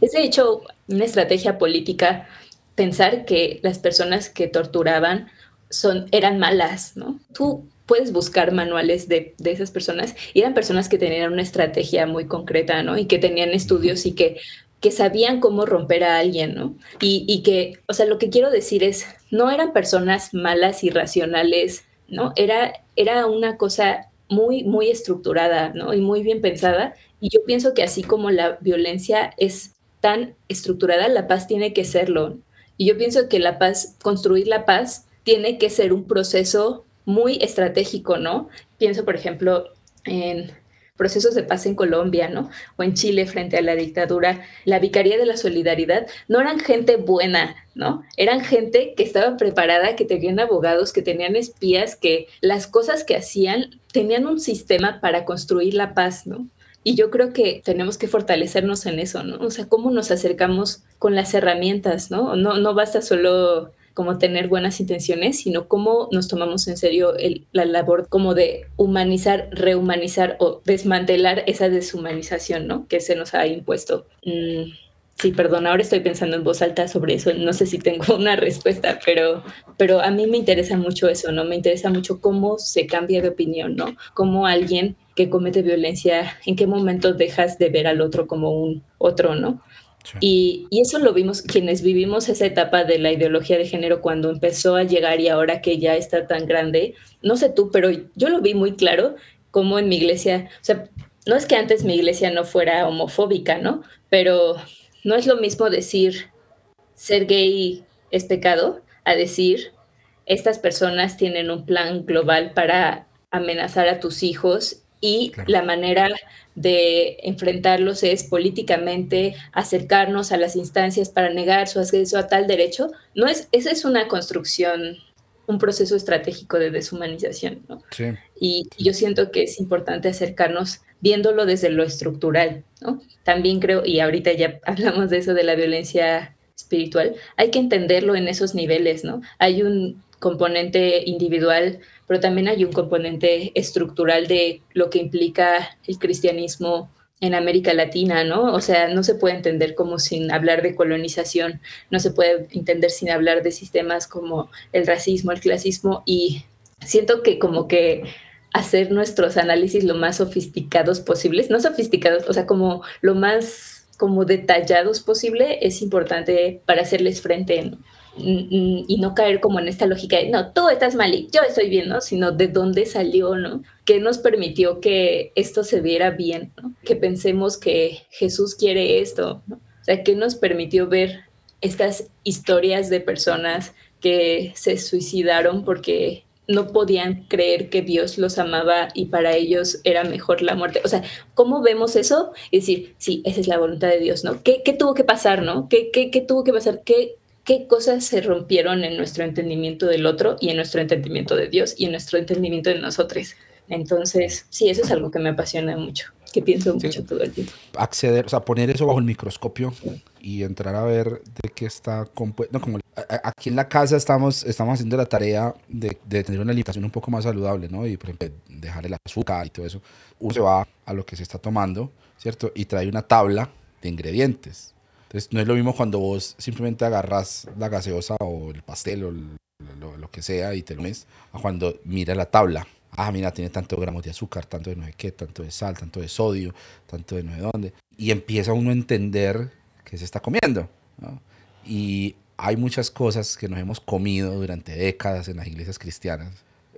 es de hecho una estrategia política pensar que las personas que torturaban son, eran malas, ¿no? Tú puedes buscar manuales de, de, esas personas y eran personas que tenían una estrategia muy concreta, ¿no? Y que tenían estudios y que, que sabían cómo romper a alguien, ¿no? Y, y que, o sea, lo que quiero decir es, no eran personas malas, irracionales, ¿no? Era, era una cosa muy, muy estructurada, ¿no? Y muy bien pensada. Y yo pienso que así como la violencia es tan estructurada, la paz tiene que serlo. Y yo pienso que la paz, construir la paz, tiene que ser un proceso muy estratégico, ¿no? Pienso, por ejemplo, en procesos de paz en Colombia, ¿no? O en Chile frente a la dictadura, la Vicaría de la Solidaridad, no eran gente buena, ¿no? Eran gente que estaba preparada, que tenían abogados, que tenían espías, que las cosas que hacían tenían un sistema para construir la paz, ¿no? Y yo creo que tenemos que fortalecernos en eso, ¿no? O sea, cómo nos acercamos con las herramientas, ¿no? No, no basta solo como tener buenas intenciones, sino cómo nos tomamos en serio la labor como de humanizar, rehumanizar o desmantelar esa deshumanización, ¿no? Que se nos ha impuesto. Mm, sí, perdón, ahora estoy pensando en voz alta sobre eso, no sé si tengo una respuesta, pero, pero a mí me interesa mucho eso, ¿no? Me interesa mucho cómo se cambia de opinión, ¿no? Cómo alguien que comete violencia, en qué momento dejas de ver al otro como un otro, ¿no? Y, eso lo vimos quienes vivimos esa etapa de la ideología de género cuando empezó a llegar y ahora que ya está tan grande. No sé tú, pero yo lo vi muy claro como en mi iglesia, o sea, no es que antes mi iglesia no fuera homofóbica, ¿no? Pero no es lo mismo decir ser gay es pecado a decir estas personas tienen un plan global para amenazar a tus hijos y la manera de enfrentarlos es políticamente acercarnos a las instancias para negar su acceso a tal derecho, no es, esa es una construcción, un proceso estratégico de deshumanización, ¿no? Y, yo siento que es importante acercarnos viéndolo desde lo estructural, ¿no? También creo, y ahorita ya hablamos de eso de la violencia espiritual, hay que entenderlo en esos niveles, ¿no? Hay un componente individual pero también hay un componente estructural de lo que implica el cristianismo en América Latina, ¿no? O sea, no se puede entender como sin hablar de colonización, no se puede entender sin hablar de sistemas como el racismo, el clasismo y siento que como que hacer nuestros análisis lo más sofisticados posibles, no sofisticados, o sea, como lo más como detallados posible es importante para hacerles frente. Y no caer como en esta lógica de, no, tú estás mal y yo estoy bien, ¿no? Sino de dónde salió, ¿no? ¿Qué nos permitió que esto se viera bien. Que pensemos que Jesús quiere esto, ¿no? O sea, ¿qué nos permitió ver estas historias de personas que se suicidaron porque no podían creer que Dios los amaba y para ellos era mejor la muerte. O sea, ¿cómo vemos eso? Es decir, sí, esa es la voluntad de Dios, ¿no? ¿Qué, qué tuvo que pasar, no? ¿Qué, qué, qué tuvo que pasar? ¿Qué, qué cosas se rompieron en nuestro entendimiento del otro y en nuestro entendimiento de Dios y en nuestro entendimiento de nosotros. Entonces, sí, eso es algo que me apasiona mucho, que pienso mucho todo el tiempo. Acceder, o sea, poner eso bajo el microscopio y entrar a ver de qué está compuesto. como aquí en la casa estamos, estamos haciendo la tarea de, de, tener una alimentación un poco más saludable, ¿no? Y, por ejemplo, dejar el azúcar y todo eso. Uno se va a lo que se está tomando, ¿cierto? Y trae una tabla de ingredientes entonces, no es lo mismo cuando vos simplemente agarras la gaseosa o el pastel o lo, que sea y te lo metes, a cuando mira la tabla. Ah, mira, tiene tantos gramos de azúcar, tanto de no sé qué, tanto de sal, tanto de sodio, tanto de no sé dónde. Y empieza uno a entender qué se está comiendo. Y hay muchas cosas que nos hemos comido durante décadas en las iglesias cristianas,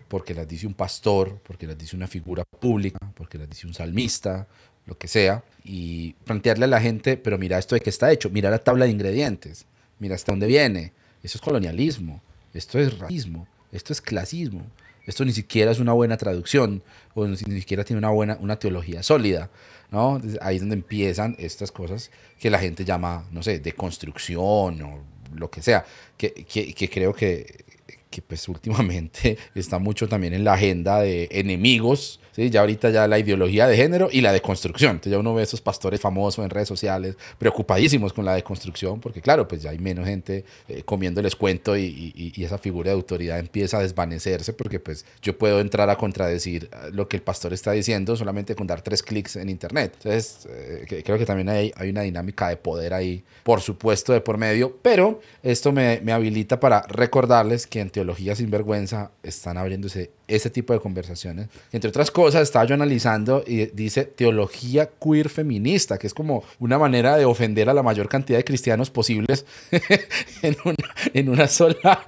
porque las dice un pastor, porque las dice una figura pública, porque las dice un salmista, lo que sea, y plantearle a la gente, pero mira esto de qué está hecho, mira la tabla de ingredientes, mira hasta dónde viene. Eso es colonialismo, esto es racismo, esto es clasismo, esto ni siquiera es una buena traducción, o ni siquiera tiene una buena una teología sólida. ¿no? Ahí es donde empiezan estas cosas que la gente llama, no sé, de construcción o lo que sea, que, que, que creo que, que pues últimamente está mucho también en la agenda de enemigos ¿sí? Ya ahorita ya la ideología de género y la deconstrucción. Entonces ya uno ve esos pastores famosos en redes sociales preocupadísimos con la deconstrucción, porque claro, pues ya hay menos gente eh, comiéndoles cuento y, esa figura de autoridad empieza a desvanecerse, porque pues yo puedo entrar a contradecir eh, lo que el pastor está diciendo solamente con dar tres clics en internet. Entonces eh, creo que también hay, una dinámica de poder ahí, por supuesto, de por medio, pero esto me, me habilita para recordarles que en Teología Sin Vergüenza están abriéndose ese tipo de conversaciones, entre otras cosas, estaba yo analizando y dice teología queer feminista, que es como una manera de ofender a la mayor cantidad de cristianos posibles en, una, en una sola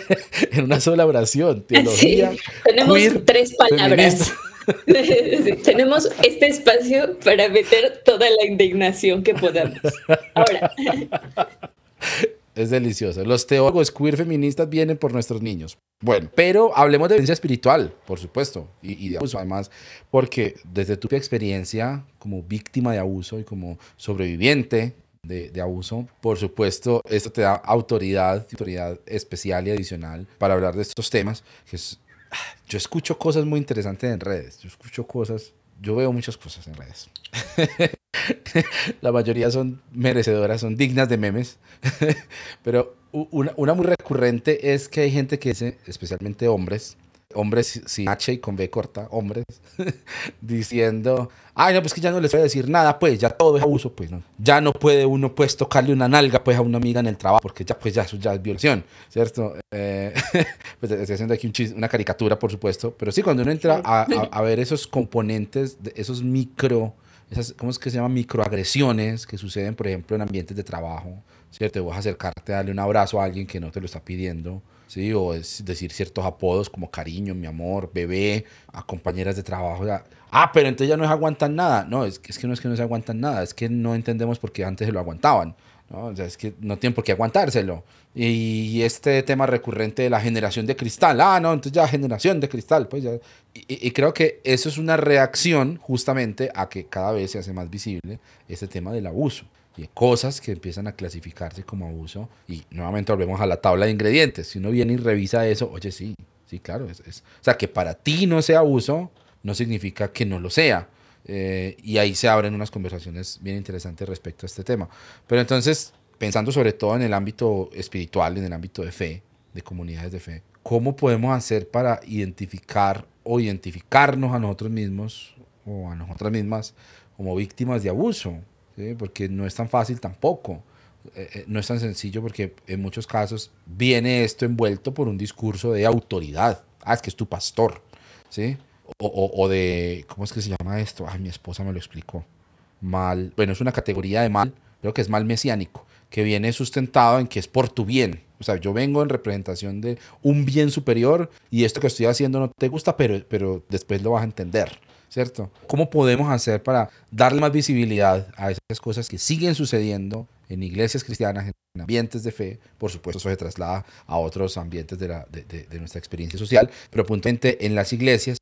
en una sola oración. Teología tenemos tres palabras. tenemos este espacio para meter toda la indignación que podamos. Ahora. Es delicioso. Los teólogos queer feministas vienen por nuestros niños. Bueno, pero hablemos de violencia espiritual, por supuesto, y, de abuso además, porque desde tu experiencia como víctima de abuso y como sobreviviente de, de, abuso. Por supuesto, esto te da autoridad, autoridad especial y adicional para hablar de estos temas. Que es, ah, yo escucho cosas muy interesantes en redes, yo escucho cosas, yo veo muchas cosas en redes. La mayoría son merecedoras, son dignas de memes. Pero una, muy recurrente es que hay gente que dice, especialmente hombres, hombres sin H y con B corta, hombres, diciendo, ay, no, pues que ya no les voy a decir nada, pues ya todo es abuso, pues no. Ya no puede uno, pues, tocarle una nalga, pues, a una amiga en el trabajo, porque ya, pues, ya eso ya es violación, ¿cierto? Eh, pues estoy haciendo aquí un una caricatura, por supuesto, pero sí, cuando uno entra a, ver esos componentes, esos micro esas, ¿cómo es que se llama? Microagresiones que suceden, por ejemplo, en ambientes de trabajo, ¿cierto? Vas a acercarte darle un abrazo a alguien que no te lo está pidiendo, ¿sí? O es decir ciertos apodos como cariño, mi amor, bebé, a compañeras de trabajo. ah, pero entonces ya no se aguantan nada. No, es, es que no es que no se aguantan nada, es que no entendemos por qué antes se lo aguantaban. ¿no? O sea, es que no tienen por qué aguantárselo. Y este tema recurrente de la generación de cristal, ah, no, entonces ya generación de cristal, pues ya. Y, creo que eso es una reacción justamente a que cada vez se hace más visible este tema del abuso y cosas que empiezan a clasificarse como abuso. Y nuevamente volvemos a la tabla de ingredientes. Si uno viene y revisa eso, oye, sí, sí, claro. Es, o sea, que para ti no sea abuso, no significa que no lo sea. Eh, y ahí se abren unas conversaciones bien interesantes respecto a este tema. Pero entonces, pensando sobre todo en el ámbito espiritual, en el ámbito de fe, de comunidades de fe, ¿cómo podemos hacer para identificar o identificarnos a nosotros mismos o a nosotras mismas como víctimas de abuso? Porque no es tan fácil tampoco. Eh, eh, no es tan sencillo porque en muchos casos viene esto envuelto por un discurso de autoridad. Ah, es que es tu pastor. ¿sí? o, o, de, ¿cómo es que se llama esto? Ay, mi esposa me lo explicó. Mal, bueno, es una categoría de mal, creo que es mal mesiánico, que viene sustentado en que es por tu bien. O sea, yo vengo en representación de un bien superior y esto que estoy haciendo no te gusta, pero, pero después lo vas a entender. ¿Cierto? ¿Cómo podemos hacer para darle más visibilidad a esas cosas que siguen sucediendo en iglesias cristianas, en ambientes de fe, por supuesto eso se traslada a otros ambientes de, la, de, de, nuestra experiencia social, pero puntualmente en las iglesias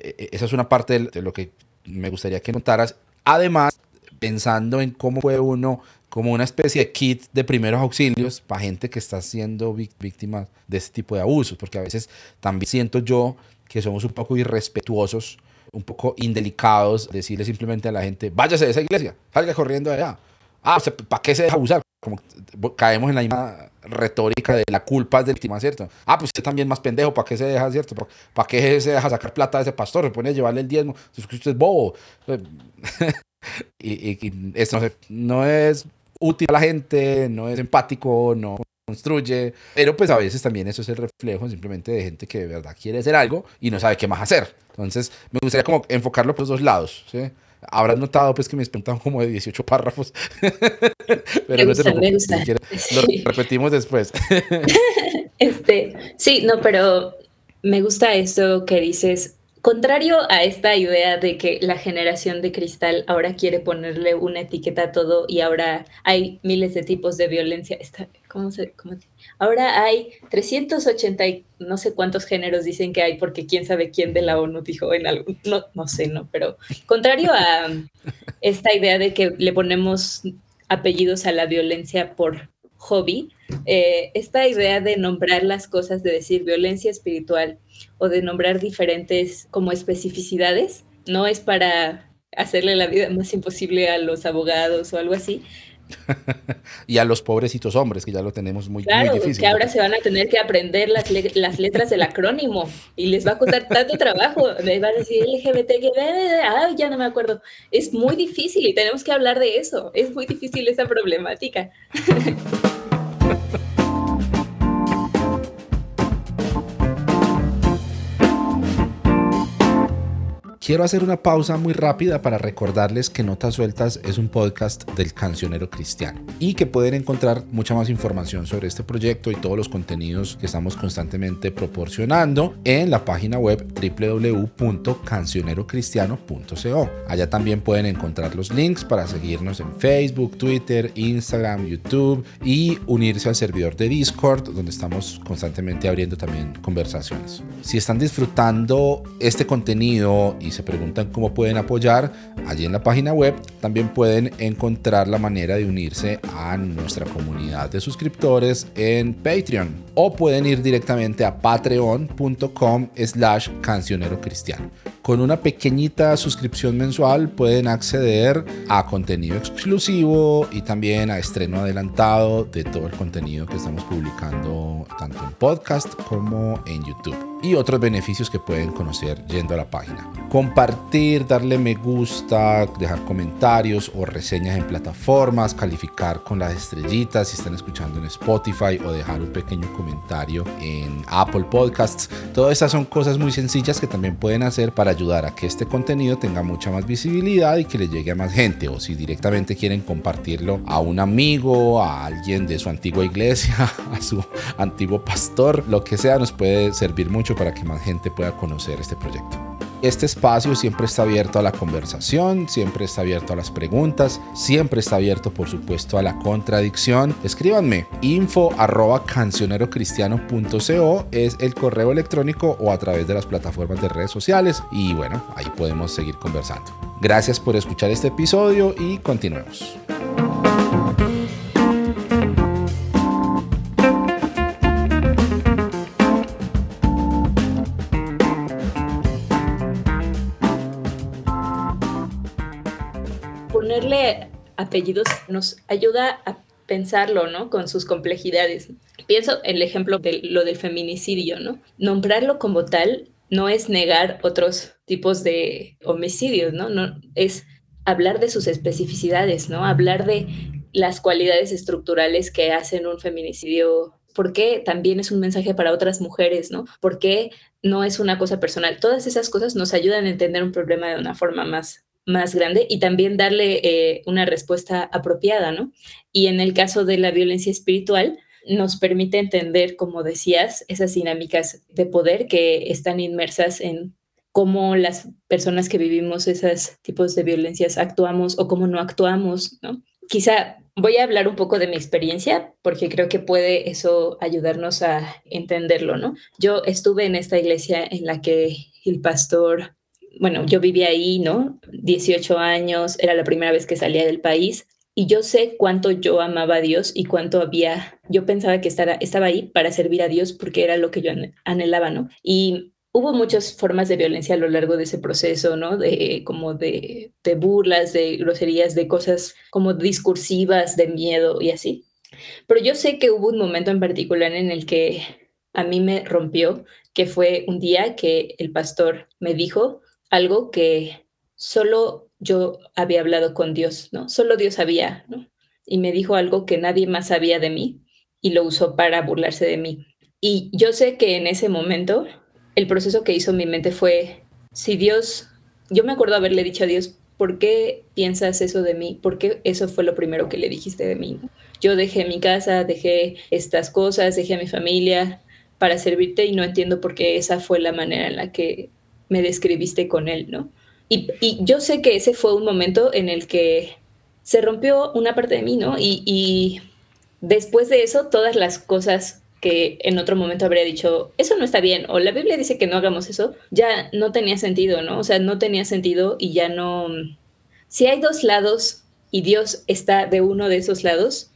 e, e, esa es una parte de lo que me gustaría que notaras. Además, pensando en cómo puede uno, como una especie de kit de primeros auxilios para gente que está siendo víctima de este tipo de abusos, porque a veces también siento yo que somos un poco irrespetuosos, un poco indelicados, decirle simplemente a la gente, váyase de esa iglesia, salga corriendo de allá. Ah, ¿para qué se deja abusar? Como caemos en la misma retórica de la culpa es de víctima, ¿cierto? Ah, pues usted también más pendejo, ¿para qué se deja, ¿cierto? ¿Para qué se deja sacar plata de ese pastor? Se pone a llevarle el diezmo, es usted es bobo. y, esto no, es útil a la gente, no es empático, no construye, pero pues a veces también eso es el reflejo simplemente de gente que de verdad quiere hacer algo y no sabe qué más hacer. Entonces, me gustaría como enfocarlo por los dos lados, ¿sí? Habrás notado pues que me preguntaban como de 18 párrafos. Pero me gusta, me gusta. Lo repetimos después. este, sí, no, pero me gusta eso que dices. Contrario a esta idea de que la generación de cristal ahora quiere ponerle una etiqueta a todo y ahora hay miles de tipos de violencia. ¿Cómo se, cómo, Ahora hay 380 y no sé cuántos géneros dicen que hay, porque quién sabe quién de la ONU dijo en algo, no, no sé, no, pero contrario a esta idea de que le ponemos apellidos a la violencia por hobby, eh, esta idea de nombrar las cosas, de decir violencia espiritual o de nombrar diferentes como especificidades, no es para hacerle la vida más imposible a los abogados o algo así, y a los pobrecitos hombres, que ya lo tenemos muy, claro, muy difícil. que ahora se van a tener que aprender las, las letras del acrónimo y les va a costar tanto trabajo. Les van a decir LGBT, ah, ya no me acuerdo. Es muy difícil y tenemos que hablar de eso. Es muy difícil esa problemática. Quiero hacer una pausa muy rápida para recordarles que Notas Sueltas es un podcast del cancionero cristiano y que pueden encontrar mucha más información sobre este proyecto y todos los contenidos que estamos constantemente proporcionando en la página web www.cancionerocristiano.co. Allá también pueden encontrar los links para seguirnos en Facebook, Twitter, Instagram, YouTube y unirse al servidor de Discord donde estamos constantemente abriendo también conversaciones. Si están disfrutando este contenido y se preguntan cómo pueden apoyar, allí en la página web también pueden encontrar la manera de unirse a nuestra comunidad de suscriptores en Patreon o pueden ir directamente a patreon.com slash cancionero cristiano. Con una pequeñita suscripción mensual pueden acceder a contenido exclusivo y también a estreno adelantado de todo el contenido que estamos publicando tanto en podcast como en YouTube y otros beneficios que pueden conocer yendo a la página. Compartir, darle me gusta, dejar comentarios o reseñas en plataformas, calificar con las estrellitas si están escuchando en Spotify o dejar un pequeño comentario en Apple Podcasts. Todas estas son cosas muy sencillas que también pueden hacer para ayudar a que este contenido tenga mucha más visibilidad y que le llegue a más gente o si directamente quieren compartirlo a un amigo, a alguien de su antigua iglesia, a su antiguo pastor, lo que sea nos puede servir mucho para que más gente pueda conocer este proyecto. Este espacio siempre está abierto a la conversación, siempre está abierto a las preguntas, siempre está abierto por supuesto a la contradicción. Escríbanme info es el correo electrónico o a través de las plataformas de redes sociales y bueno, ahí podemos seguir conversando. Gracias por escuchar este episodio y continuemos. Apellidos nos ayuda a pensarlo, ¿no? Con sus complejidades. Pienso en el ejemplo de lo del feminicidio, ¿no? Nombrarlo como tal no es negar otros tipos de homicidios, ¿no? No es hablar de sus especificidades, ¿no? Hablar de las cualidades estructurales que hacen un feminicidio ¿Por qué también es un mensaje para otras mujeres, ¿no? ¿Por qué no es una cosa personal? Todas esas cosas nos ayudan a entender un problema de una forma más más grande y también darle eh, una respuesta apropiada, ¿no? Y en el caso de la violencia espiritual, nos permite entender, como decías, esas dinámicas de poder que están inmersas en cómo las personas que vivimos esos tipos de violencias actuamos o cómo no actuamos, ¿no? Quizá voy a hablar un poco de mi experiencia porque creo que puede eso ayudarnos a entenderlo, ¿no? Yo estuve en esta iglesia en la que el pastor bueno, yo vivía ahí, ¿no? 18 años, era la primera vez que salía del país y yo sé cuánto yo amaba a Dios y cuánto había, yo pensaba que estaba, estaba ahí para servir a Dios porque era lo que yo anhelaba, ¿no? Y hubo muchas formas de violencia a lo largo de ese proceso, ¿no? De como de, de burlas, de groserías, de cosas como discursivas, de miedo y así. Pero yo sé que hubo un momento en particular en el que a mí me rompió, que fue un día que el pastor me dijo, algo que solo yo había hablado con Dios, ¿no? Solo Dios sabía, ¿no? Y me dijo algo que nadie más sabía de mí y lo usó para burlarse de mí. Y yo sé que en ese momento el proceso que hizo mi mente fue, si Dios, yo me acuerdo haberle dicho a Dios, ¿por qué piensas eso de mí? ¿Por qué eso fue lo primero que le dijiste de mí? Yo dejé mi casa, dejé estas cosas, dejé a mi familia para servirte y no entiendo por qué esa fue la manera en la que me describiste con él, ¿no? Y, yo sé que ese fue un momento en el que se rompió una parte de mí, ¿no? Y, después de eso, todas las cosas que en otro momento habría dicho, eso no está bien, o la Biblia dice que no hagamos eso, ya no tenía sentido, ¿no? O sea, no tenía sentido y ya no... Si hay dos lados y Dios está de uno de esos lados,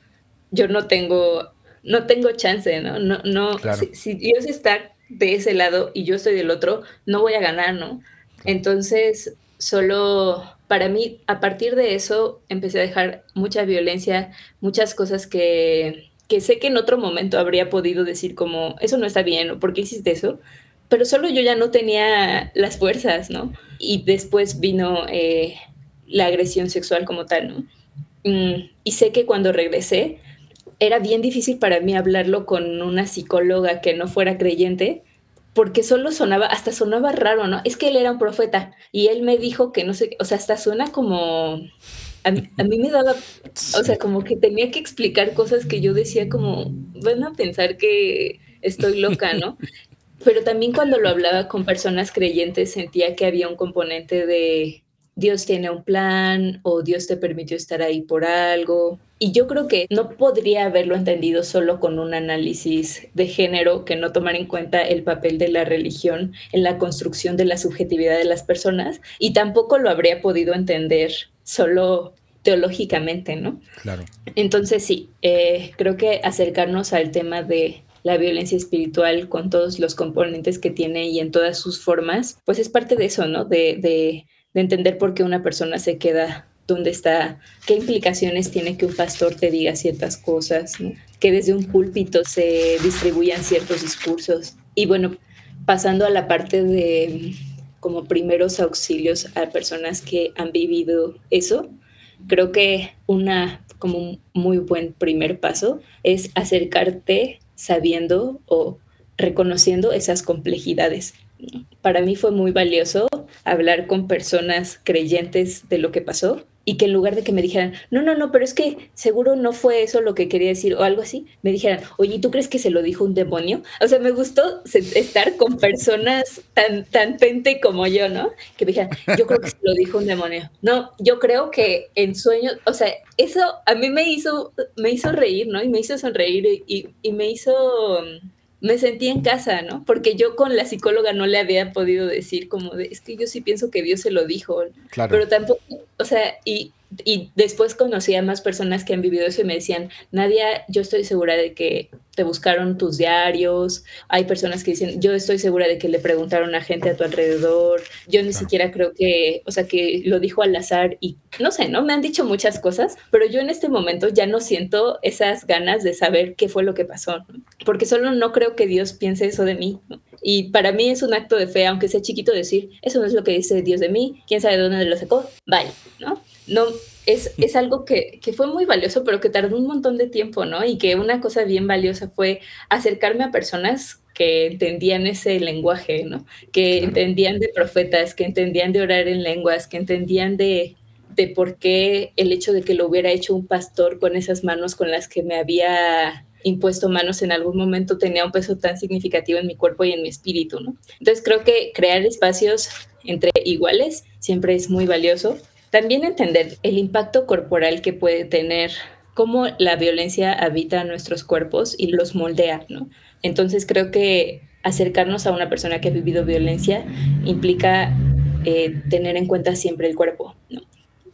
yo no tengo, no tengo chance, ¿no? No, no, si Dios está de ese lado y yo estoy del otro, no voy a ganar, ¿no? Entonces, solo para mí, a partir de eso, empecé a dejar mucha violencia, muchas cosas que, que sé que en otro momento habría podido decir como, eso no está bien, o ¿por qué hiciste eso? Pero solo yo ya no tenía las fuerzas, ¿no? Y después vino eh, la agresión sexual como tal, ¿no? Mm, y sé que cuando regresé, era bien difícil para mí hablarlo con una psicóloga que no fuera creyente, porque solo sonaba, hasta sonaba raro, ¿no? Es que él era un profeta y él me dijo que no sé, o sea, hasta suena como, a, mí me daba, o sea, como que tenía que explicar cosas que yo decía como, van a pensar que estoy loca, ¿no? Pero también cuando lo hablaba con personas creyentes sentía que había un componente de Dios tiene un plan o Dios te permitió estar ahí por algo. Y yo creo que no podría haberlo entendido solo con un análisis de género que no tomar en cuenta el papel de la religión en la construcción de la subjetividad de las personas y tampoco lo habría podido entender solo teológicamente, ¿no? Claro. Entonces sí, eh, creo que acercarnos al tema de la violencia espiritual con todos los componentes que tiene y en todas sus formas, pues es parte de eso, ¿no? De, de, de entender por qué una persona se queda donde está, qué implicaciones tiene que un pastor te diga ciertas cosas, que desde un púlpito se distribuyan ciertos discursos. Y bueno, pasando a la parte de como primeros auxilios a personas que han vivido eso, creo que una como un muy buen primer paso es acercarte sabiendo o reconociendo esas complejidades. Para mí fue muy valioso hablar con personas creyentes de lo que pasó y que en lugar de que me dijeran, no, no, no, pero es que seguro no fue eso lo que quería decir o algo así, me dijeran, oye, ¿tú crees que se lo dijo un demonio? O sea, me gustó estar con personas tan, tan pente como yo, ¿no? Que me dijeran, yo creo que se lo dijo un demonio. No, yo creo que en sueños, o sea, eso a mí me hizo, me hizo reír, ¿no? Y me hizo sonreír y, y me hizo me sentí en casa, ¿no? Porque yo con la psicóloga no le había podido decir como de, es que yo sí pienso que Dios se lo dijo, claro. pero tampoco, o sea, y y después conocí a más personas que han vivido eso y me decían, Nadia, yo estoy segura de que te buscaron tus diarios, hay personas que dicen, yo estoy segura de que le preguntaron a gente a tu alrededor, yo ni siquiera creo que, o sea, que lo dijo al azar y no sé, ¿no? Me han dicho muchas cosas, pero yo en este momento ya no siento esas ganas de saber qué fue lo que pasó, porque solo no creo que Dios piense eso de mí. Y para mí es un acto de fe, aunque sea chiquito, decir, eso no es lo que dice Dios de mí, quién sabe de dónde lo sacó, vale, ¿no? No, es, es algo que, que, fue muy valioso, pero que tardó un montón de tiempo, ¿no? Y que una cosa bien valiosa fue acercarme a personas que entendían ese lenguaje, ¿no? Que entendían de profetas, que entendían de orar en lenguas, que entendían de, de por qué el hecho de que lo hubiera hecho un pastor con esas manos con las que me había impuesto manos en algún momento tenía un peso tan significativo en mi cuerpo y en mi espíritu, ¿no? Entonces creo que crear espacios entre iguales siempre es muy valioso también entender el impacto corporal que puede tener, cómo la violencia habita nuestros cuerpos y los moldea, ¿no? Entonces creo que acercarnos a una persona que ha vivido violencia implica eh, tener en cuenta siempre el cuerpo, ¿no?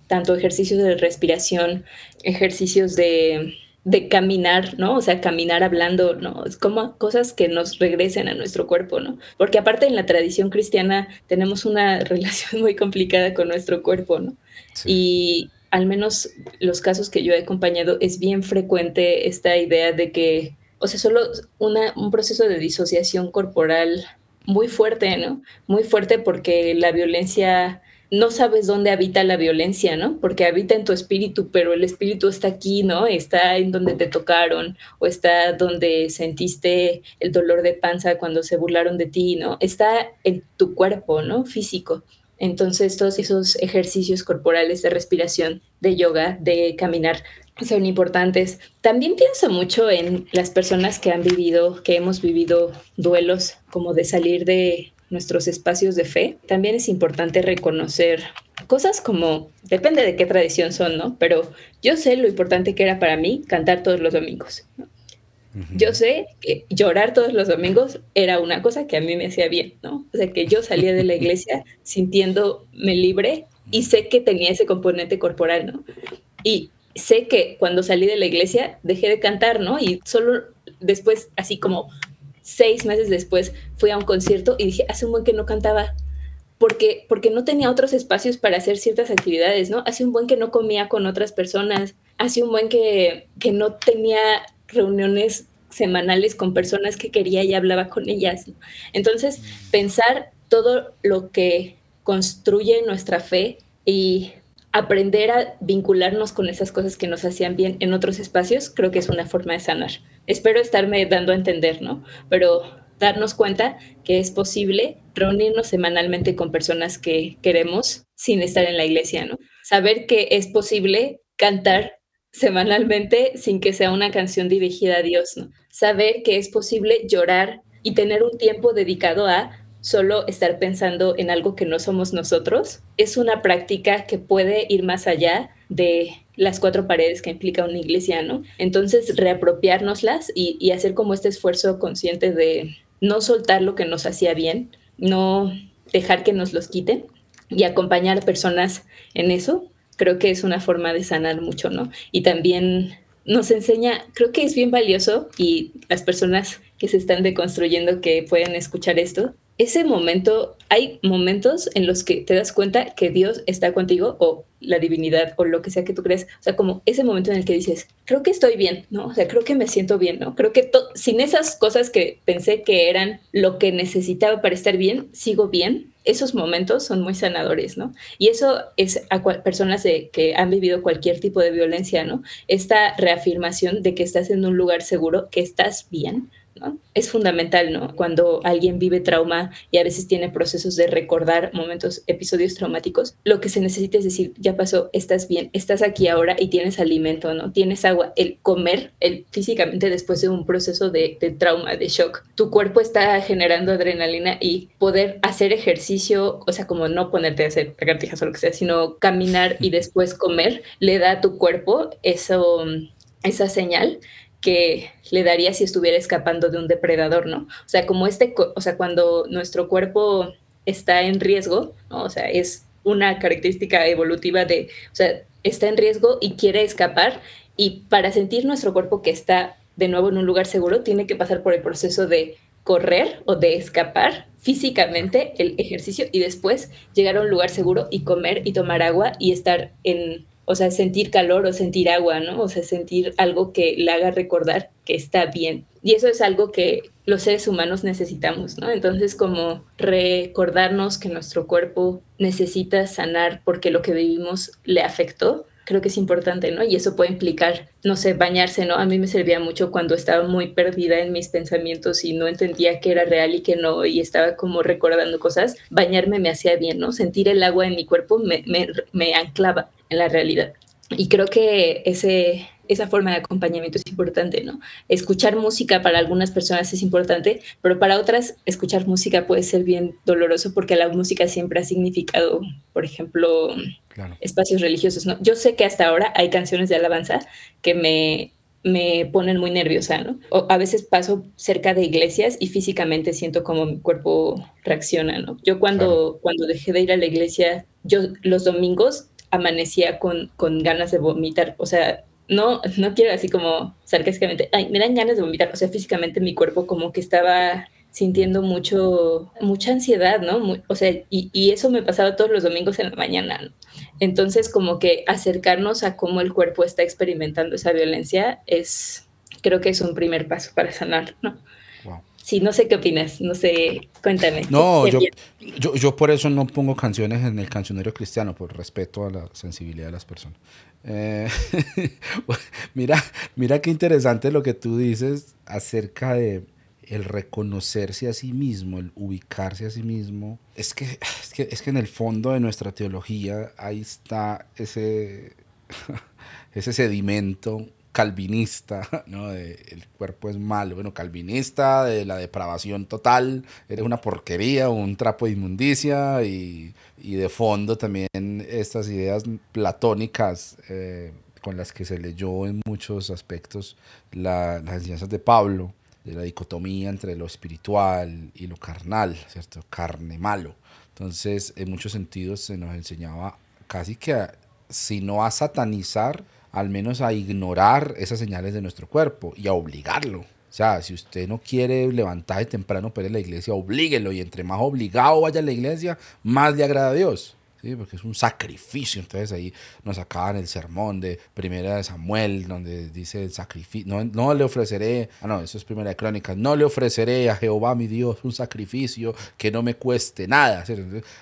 Tanto ejercicios de respiración, ejercicios de de caminar, ¿no? O sea, caminar hablando, ¿no? Es como cosas que nos regresen a nuestro cuerpo, ¿no? Porque aparte en la tradición cristiana tenemos una relación muy complicada con nuestro cuerpo, ¿no? Sí. Y al menos los casos que yo he acompañado es bien frecuente esta idea de que, o sea, solo una, un proceso de disociación corporal muy fuerte, ¿no? Muy fuerte porque la violencia no sabes dónde habita la violencia, ¿no? Porque habita en tu espíritu, pero el espíritu está aquí, ¿no? Está en donde te tocaron o está donde sentiste el dolor de panza cuando se burlaron de ti, ¿no? Está en tu cuerpo, ¿no? Físico. Entonces, todos esos ejercicios corporales de respiración, de yoga, de caminar, son importantes. También pienso mucho en las personas que han vivido, que hemos vivido duelos, como de salir de nuestros espacios de fe, también es importante reconocer cosas como, depende de qué tradición son, ¿no? Pero yo sé lo importante que era para mí cantar todos los domingos. ¿no? Yo sé que llorar todos los domingos era una cosa que a mí me hacía bien, ¿no? O sea, que yo salía de la iglesia sintiéndome libre y sé que tenía ese componente corporal, ¿no? Y sé que cuando salí de la iglesia dejé de cantar, ¿no? Y solo después, así como seis meses después fui a un concierto y dije, hace un buen que no cantaba, porque, porque no tenía otros espacios para hacer ciertas actividades, ¿no? Hace un buen que no comía con otras personas, hace un buen que, que no tenía reuniones semanales con personas que quería y hablaba con ellas. ¿no? Entonces, pensar todo lo que construye nuestra fe y aprender a vincularnos con esas cosas que nos hacían bien en otros espacios, creo que es una forma de sanar. Espero estarme dando a entender, ¿no? Pero darnos cuenta que es posible reunirnos semanalmente con personas que queremos sin estar en la iglesia, ¿no? Saber que es posible cantar semanalmente sin que sea una canción dirigida a Dios, ¿no? Saber que es posible llorar y tener un tiempo dedicado a solo estar pensando en algo que no somos nosotros, es una práctica que puede ir más allá de las cuatro paredes que implica una iglesia, ¿no? Entonces, reapropiárnoslas y, hacer como este esfuerzo consciente de no soltar lo que nos hacía bien, no dejar que nos los quiten y acompañar a personas en eso, creo que es una forma de sanar mucho, ¿no? Y también nos enseña, creo que es bien valioso y las personas que se están deconstruyendo que pueden escuchar esto, ese momento, hay momentos en los que te das cuenta que Dios está contigo o la divinidad o lo que sea que tú crees, o sea, como ese momento en el que dices, creo que estoy bien, ¿no? O sea, creo que me siento bien, ¿no? Creo que sin esas cosas que pensé que eran lo que necesitaba para estar bien, sigo bien. Esos momentos son muy sanadores, ¿no? Y eso es a personas que han vivido cualquier tipo de violencia, ¿no? Esta reafirmación de que estás en un lugar seguro, que estás bien, es fundamental, ¿no? Cuando alguien vive trauma y a veces tiene procesos de recordar momentos, episodios traumáticos, lo que se necesita es decir, ya pasó, estás bien, estás aquí ahora y tienes alimento, ¿no? Tienes agua. El comer, el físicamente después de un proceso de, de trauma, de shock, tu cuerpo está generando adrenalina y poder hacer ejercicio, o sea, como no ponerte a hacer lagartijas o lo que sea, sino caminar y después comer, le da a tu cuerpo eso, esa señal que le daría si estuviera escapando de un depredador, ¿no? O sea, como este, o sea, cuando nuestro cuerpo está en riesgo. O sea, es una característica evolutiva de, o sea, está en riesgo y quiere escapar y para sentir nuestro cuerpo que está de nuevo en un lugar seguro, tiene que pasar por el proceso de correr o de escapar físicamente el ejercicio y después llegar a un lugar seguro y comer y tomar agua y estar en o sea, sentir calor o sentir agua, ¿no? O sea, sentir algo que le haga recordar que está bien. Y eso es algo que los seres humanos necesitamos, ¿no? Entonces, como recordarnos que nuestro cuerpo necesita sanar porque lo que vivimos le afectó, creo que es importante, ¿no? Y eso puede implicar, no sé, bañarse, ¿no? A mí me servía mucho cuando estaba muy perdida en mis pensamientos y no entendía qué era real y qué no, y estaba como recordando cosas. Bañarme me hacía bien, ¿no? Sentir el agua en mi cuerpo me, me, me anclaba en la realidad. Y creo que ese, esa forma de acompañamiento es importante, ¿no? Escuchar música para algunas personas es importante, pero para otras escuchar música puede ser bien doloroso porque la música siempre ha significado, por ejemplo, espacios religiosos, ¿no? Yo sé que hasta ahora hay canciones de alabanza que me, me ponen muy nerviosa, ¿no? O a veces paso cerca de iglesias y físicamente siento como mi cuerpo reacciona, ¿no? Yo cuando, cuando dejé de ir a la iglesia, yo los domingos amanecía con, con ganas de vomitar. O sea, no, no quiero así como sarcásticamente, ay, me dan ganas de vomitar. O sea, físicamente mi cuerpo como que estaba sintiendo mucho, mucha ansiedad, ¿no? o sea, y, y, eso me pasaba todos los domingos en la mañana. ¿no? Entonces, como que acercarnos a cómo el cuerpo está experimentando esa violencia es, creo que es un primer paso para sanar, ¿no? Sí, no sé qué opinas, no sé, cuéntame. No, yo, yo, yo, por eso no pongo canciones en el cancionero cristiano, por respeto a la sensibilidad de las personas. Eh, mira, mira qué interesante lo que tú dices acerca de el reconocerse a sí mismo, el ubicarse a sí mismo. Es que, es que, es que en el fondo de nuestra teología ahí está ese, ese sedimento calvinista, ¿no? el cuerpo es malo, bueno, calvinista, de la depravación total, eres una porquería, un trapo de inmundicia y, y de fondo también estas ideas platónicas eh, con las que se leyó en muchos aspectos las enseñanzas de Pablo, de la dicotomía entre lo espiritual y lo carnal, ¿cierto? Carne malo. Entonces, en muchos sentidos se nos enseñaba casi que, si no a satanizar, al menos a ignorar esas señales de nuestro cuerpo y a obligarlo. O sea, si usted no quiere levantarse temprano para ir a la iglesia, oblíguelo. Y entre más obligado vaya a la iglesia, más le agrada a Dios. ¿Sí? porque es un sacrificio. Entonces ahí nos acaban el sermón de Primera de Samuel, donde dice el sacrificio, no, no le ofreceré, ah no, eso es Primera de Crónicas, no le ofreceré a Jehová mi Dios un sacrificio que no me cueste nada.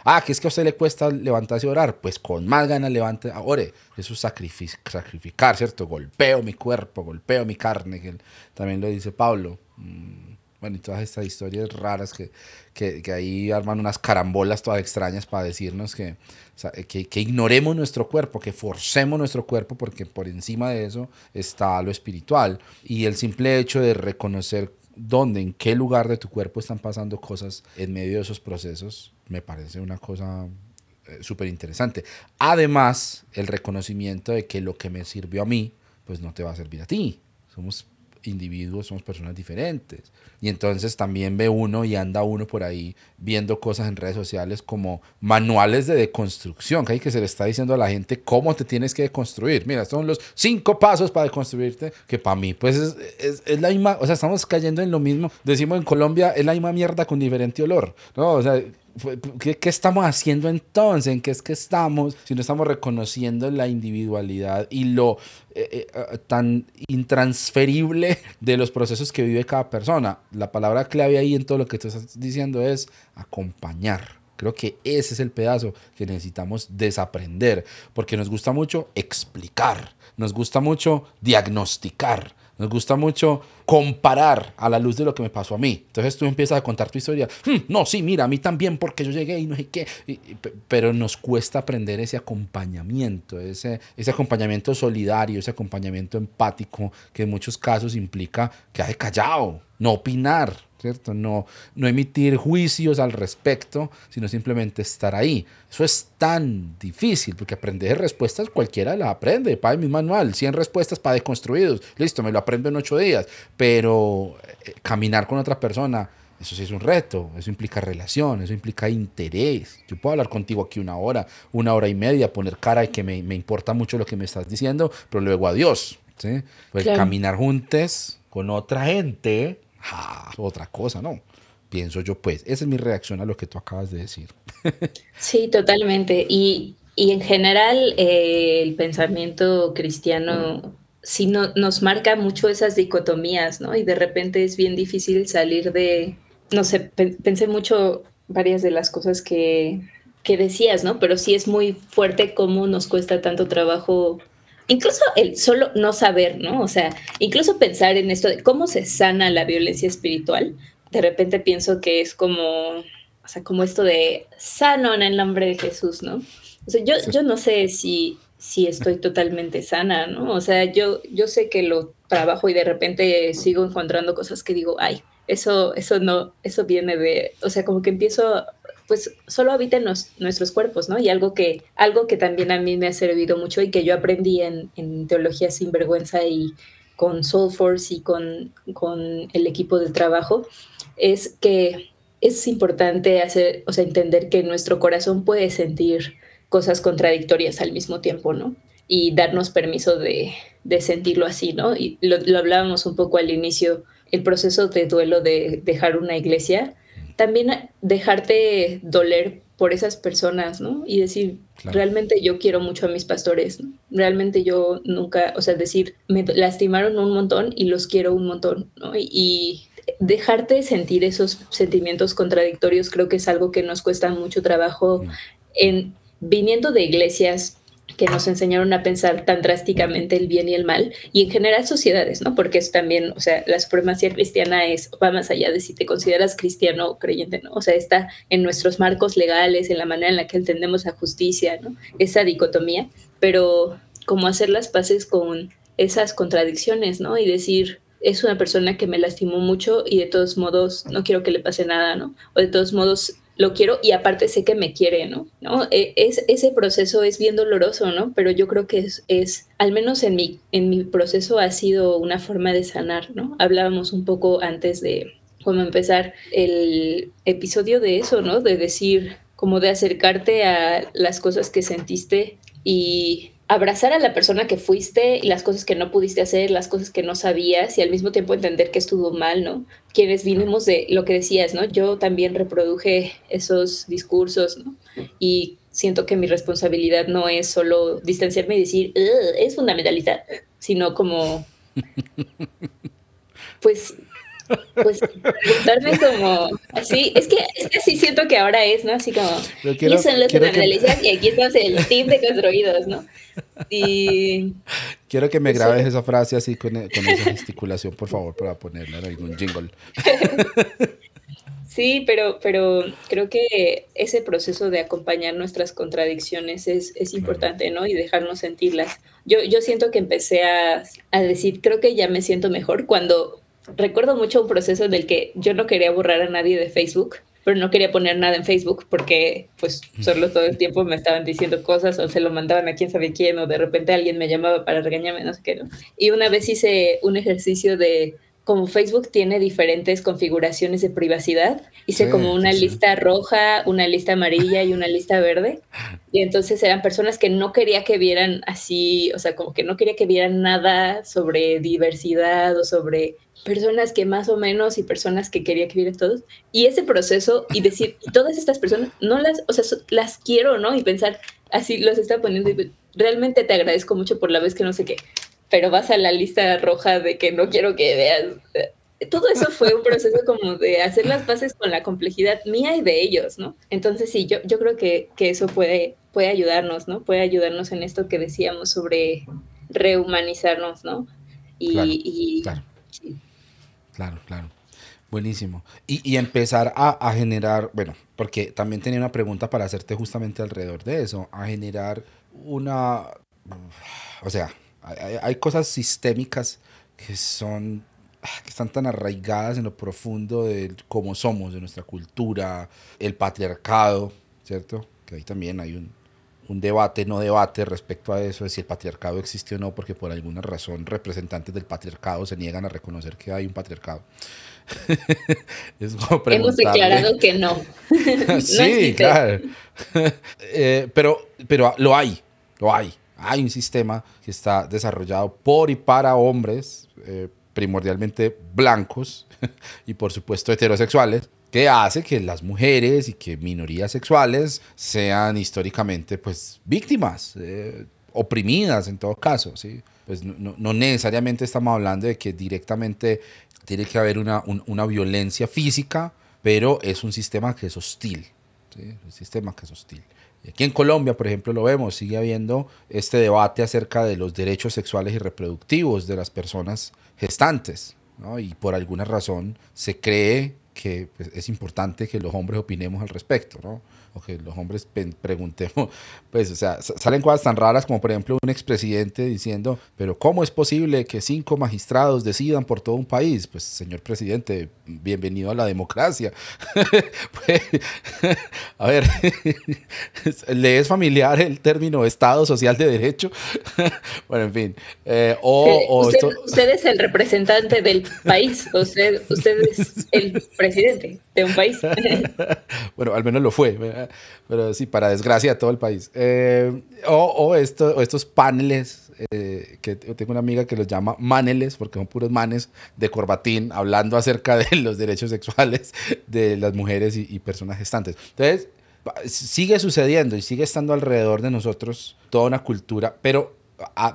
ah, que es que a usted le cuesta levantarse y orar, pues con más ganas levante, ore. Eso es sacrificar, ¿cierto? Golpeo mi cuerpo, golpeo mi carne, que también lo dice Pablo. Bueno, y todas estas historias raras que, que, que ahí arman unas carambolas todas extrañas para decirnos que, que, que, ignoremos nuestro cuerpo, que forcemos nuestro cuerpo, porque por encima de eso está lo espiritual. Y el simple hecho de reconocer dónde, en qué lugar de tu cuerpo están pasando cosas en medio de esos procesos, me parece una cosa eh, súper interesante. Además, el reconocimiento de que lo que me sirvió a mí, pues no te va a servir a ti. Somos individuos, somos personas diferentes. Y entonces también ve uno y anda uno por ahí viendo cosas en redes sociales como manuales de deconstrucción, que hay que se le está diciendo a la gente cómo te tienes que deconstruir. Mira, son los cinco pasos para deconstruirte, que para mí pues es, es, es, la misma, o sea, estamos cayendo en lo mismo. Decimos en Colombia, es la misma mierda con diferente olor, ¿no? O sea, ¿Qué, ¿Qué, estamos haciendo entonces? ¿En qué es que estamos? Si no estamos reconociendo la individualidad y lo eh, eh, tan intransferible de los procesos que vive cada persona. La palabra clave ahí en todo lo que tú estás diciendo es acompañar. Creo que ese es el pedazo que necesitamos desaprender, porque nos gusta mucho explicar, nos gusta mucho diagnosticar, nos gusta mucho comparar a la luz de lo que me pasó a mí. Entonces tú empiezas a contar tu historia. Hmm, no, sí, mira, a mí también porque yo llegué y no sé qué. pero nos cuesta aprender ese acompañamiento, ese, ese acompañamiento solidario, ese acompañamiento empático que en muchos casos implica quedar callado, no opinar, ¿cierto? No, no emitir juicios al respecto, sino simplemente estar ahí. Eso es tan difícil, porque aprender respuestas cualquiera las aprende. Para mi manual, 100 respuestas para deconstruidos. Listo, me lo aprendo en 8 días. Pero eh, caminar con otra persona, eso sí es un reto, eso implica relación, eso implica interés. Yo puedo hablar contigo aquí una hora, una hora y media, poner cara de que me, me importa mucho lo que me estás diciendo, pero luego adiós. ¿sí? Pues claro. caminar juntos con otra gente otra cosa, ¿no? Pienso yo, pues, esa es mi reacción a lo que tú acabas de decir. sí, totalmente. Y, y en general, eh, el pensamiento cristiano sí no, nos marca mucho esas dicotomías, ¿no? Y de repente es bien difícil salir de, no sé, pe pensé mucho varias de las cosas que, que decías, ¿no? Pero sí es muy fuerte cómo nos cuesta tanto trabajo incluso el solo no saber, ¿no? O sea, incluso pensar en esto de cómo se sana la violencia espiritual, de repente pienso que es como, o sea, como esto de sano en el nombre de Jesús, ¿no? O sea, yo, yo no sé si, si estoy totalmente sana, ¿no? O sea, yo, yo sé que lo trabajo y de repente sigo encontrando cosas que digo, ay, eso, eso no, eso viene de, o sea, como que empiezo pues solo habita en nuestros cuerpos, ¿no? Y algo que, algo que también a mí me ha servido mucho y que yo aprendí en, Teología Sin Vergüenza y con Soulforce y con, con el equipo de trabajo, es que es importante hacer, o sea, entender que nuestro corazón puede sentir cosas contradictorias al mismo tiempo, ¿no? Y darnos permiso de, de sentirlo así, ¿no? Y lo, lo hablábamos un poco al inicio, el proceso de duelo de dejar una iglesia, también dejarte doler por esas personas, ¿no? Y decir, claro. realmente yo quiero mucho a mis pastores, ¿no? realmente yo nunca, o sea, decir, me lastimaron un montón y los quiero un montón, ¿no? Y, y dejarte sentir esos sentimientos contradictorios creo que es algo que nos cuesta mucho trabajo mm. en viniendo de iglesias que nos enseñaron a pensar tan drásticamente el bien y el mal, y en general sociedades, ¿no? Porque es también, o sea, la supremacía cristiana es, va más allá de si te consideras cristiano o creyente, ¿no? O sea, está en nuestros marcos legales, en la manera en la que entendemos la justicia, ¿no? Esa dicotomía, pero como hacer las paces con esas contradicciones, ¿no? Y decir, es una persona que me lastimó mucho y de todos modos no quiero que le pase nada, ¿no? O de todos modos lo quiero y aparte sé que me quiere, ¿no? ¿No? Es, ese proceso es bien doloroso, ¿no? Pero yo creo que es, es, al menos en mi, en mi proceso ha sido una forma de sanar, ¿no? Hablábamos un poco antes de cómo empezar el episodio de eso, ¿no? De decir, como de acercarte a las cosas que sentiste y abrazar a la persona que fuiste y las cosas que no pudiste hacer, las cosas que no sabías y al mismo tiempo entender que estuvo mal, ¿no? Quienes vinimos de lo que decías, ¿no? Yo también reproduje esos discursos, ¿no? Y siento que mi responsabilidad no es solo distanciarme y decir, es fundamentalista, sino como, pues, Pues preguntarme como así, es que, es que sí siento que ahora es, ¿no? Así como, quiero, son los analistas y aquí estamos el team de construidos, ¿no? Y... Quiero que me grabes esa frase así con, con esa gesticulación, por favor, para ponerla en algún jingle. Sí, pero, pero creo que ese proceso de acompañar nuestras contradicciones es, es importante, ¿no? Y dejarnos sentirlas. Yo, yo siento que empecé a, a, decir, creo que ya me siento mejor cuando recuerdo mucho un proceso en el que yo no quería borrar a nadie de Facebook, pero no quería poner nada en Facebook porque pues solo todo el tiempo me estaban diciendo cosas o se lo mandaban a quién sabe quién o de repente alguien me llamaba para regañarme, no sé qué, ¿no? Y una vez hice un ejercicio de como Facebook tiene diferentes configuraciones de privacidad, hice como una lista roja, una lista amarilla y una lista verde. Y entonces eran personas que no quería que vieran así, o sea, como que no quería que vieran nada sobre diversidad o sobre personas que más o menos y personas que quería que vieran todos. Y ese proceso y decir, todas estas personas, no las, o sea, las quiero, ¿no? Y pensar, así los está poniendo y realmente te agradezco mucho por la vez que no sé qué pero vas a la lista roja de que no quiero que veas. Todo eso fue un proceso como de hacer las paces con la complejidad mía y de ellos, ¿no? Entonces sí, yo, yo creo que, que eso puede, puede ayudarnos, ¿no? Puede ayudarnos en esto que decíamos sobre rehumanizarnos, ¿no? Y, claro, claro. Claro, Buenísimo. Y, y empezar a, a, generar, bueno, porque también tenía una pregunta para hacerte justamente alrededor de eso, a generar una, o sea, hay, cosas sistémicas que son ah, que están tan arraigadas en lo profundo de cómo somos, de nuestra cultura, el patriarcado, ¿cierto? Que ahí también hay un, un debate, no debate respecto a eso, de si el patriarcado existe o no, porque por alguna razón representantes del patriarcado se niegan a reconocer que hay un patriarcado. Hemos declarado que no. sí, claro. Eh, pero, pero lo hay, lo hay hay un sistema que está desarrollado por y para hombres, eh, primordialmente blancos y por supuesto heterosexuales, que hace que las mujeres y que minorías sexuales sean históricamente pues víctimas, eh, oprimidas en todo caso, ¿sí? Pues no, no, necesariamente estamos hablando de que directamente tiene que haber una, una violencia física, pero es un sistema que es hostil, ¿sí? un sistema que es hostil. Aquí en Colombia, por ejemplo, lo vemos, sigue habiendo este debate acerca de los derechos sexuales y reproductivos de las personas gestantes, ¿no? y por alguna razón se cree que pues, es importante que los hombres opinemos al respecto, ¿no? O que los hombres preguntemos, pues, o sea, salen cosas tan raras como, por ejemplo, un expresidente diciendo, pero ¿cómo es posible que cinco magistrados decidan por todo un país? Pues, señor presidente, bienvenido a la democracia. Pues, a ver, ¿le es familiar el término Estado Social de Derecho? bueno, en fin. Eh, o, usted, es el representante del país, usted, usted es el presidente de un país. bueno, al menos lo fue pero sí, para desgracia de todo el país. Eh, o, esto, estos paneles, eh, que tengo una amiga que los llama maneles, porque son puros manes de corbatín, hablando acerca de los derechos sexuales de las mujeres y, personas gestantes. Entonces, sigue sucediendo y sigue estando alrededor de nosotros toda una cultura, pero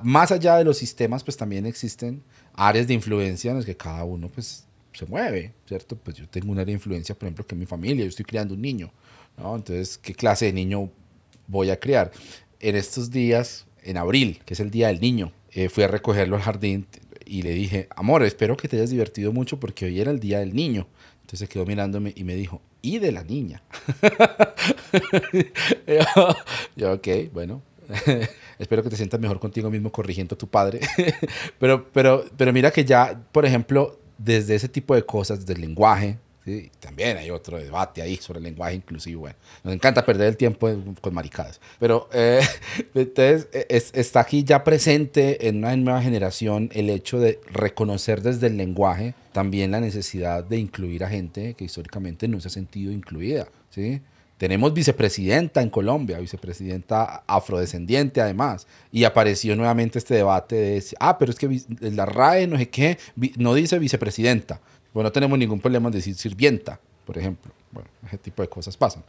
más allá de los sistemas, pues también existen áreas de influencia en las que cada uno, pues, se mueve, ¿cierto? Pues yo tengo una área de influencia, por ejemplo, que en mi familia, yo estoy criando un niño. Entonces, ¿qué clase de niño voy a criar? En estos días, en abril, que es el Día del Niño, eh, fui a recogerlo al jardín y le dije, amor, espero que te hayas divertido mucho porque hoy era el Día del Niño. Entonces se quedó mirándome y me dijo, ¿y de la niña? yo, ok, bueno, espero que te sientas mejor contigo mismo corrigiendo a tu padre. pero, pero, pero mira que ya, por ejemplo, desde ese tipo de cosas, del lenguaje, también hay otro debate ahí sobre el lenguaje inclusivo. Bueno, nos encanta perder el tiempo con maricadas. Pero eh, entonces está aquí ya presente en una nueva generación el hecho de reconocer desde el lenguaje también la necesidad de incluir a gente que históricamente no se ha sentido incluida. ¿sí? Tenemos vicepresidenta en Colombia, vicepresidenta afrodescendiente además, y apareció nuevamente este debate de, ah, pero es que la RAE no sé qué, no dice vicepresidenta. Bueno, no tenemos ningún problema en decir sirvienta, por ejemplo. Bueno, ese tipo de cosas pasan.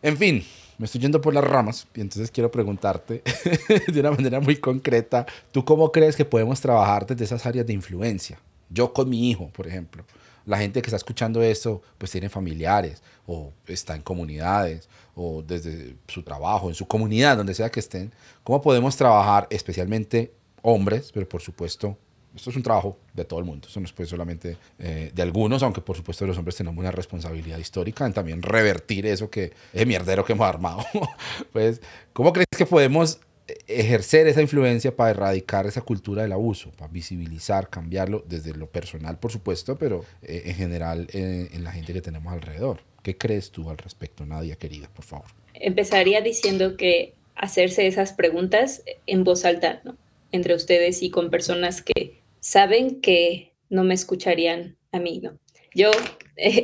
En fin, me estoy yendo por las ramas y entonces quiero preguntarte de una manera muy concreta, ¿tú cómo crees que podemos trabajar desde esas áreas de influencia? Yo con mi hijo, por ejemplo. La gente que está escuchando esto, pues tiene familiares o está en comunidades o desde su trabajo, en su comunidad, donde sea que estén, ¿cómo podemos trabajar, especialmente hombres, pero por supuesto esto es un trabajo de todo el mundo, esto no es pues solamente eh, de algunos, aunque por supuesto los hombres tenemos una responsabilidad histórica en también revertir eso que es mierdero que hemos armado. pues, ¿cómo crees que podemos ejercer esa influencia para erradicar esa cultura del abuso, para visibilizar, cambiarlo desde lo personal, por supuesto, pero eh, en general eh, en la gente que tenemos alrededor? ¿Qué crees tú al respecto, Nadia, querida, por favor? Empezaría diciendo que hacerse esas preguntas en voz alta, ¿no? entre ustedes y con personas que saben que no me escucharían a mí, ¿no? Yo,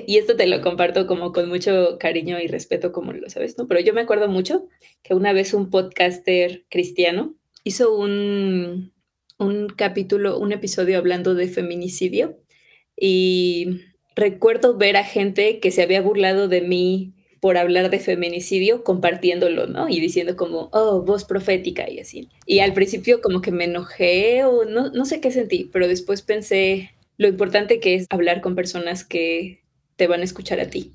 y esto te lo comparto como con mucho cariño y respeto, como lo sabes, ¿no? Pero yo me acuerdo mucho que una vez un podcaster cristiano hizo un, un capítulo, un episodio hablando de feminicidio y recuerdo ver a gente que se había burlado de mí por hablar de feminicidio, compartiéndolo, ¿no? Y diciendo como, oh, voz profética y así. Y al principio como que me enojé o no, no sé qué sentí, pero después pensé lo importante que es hablar con personas que te van a escuchar a ti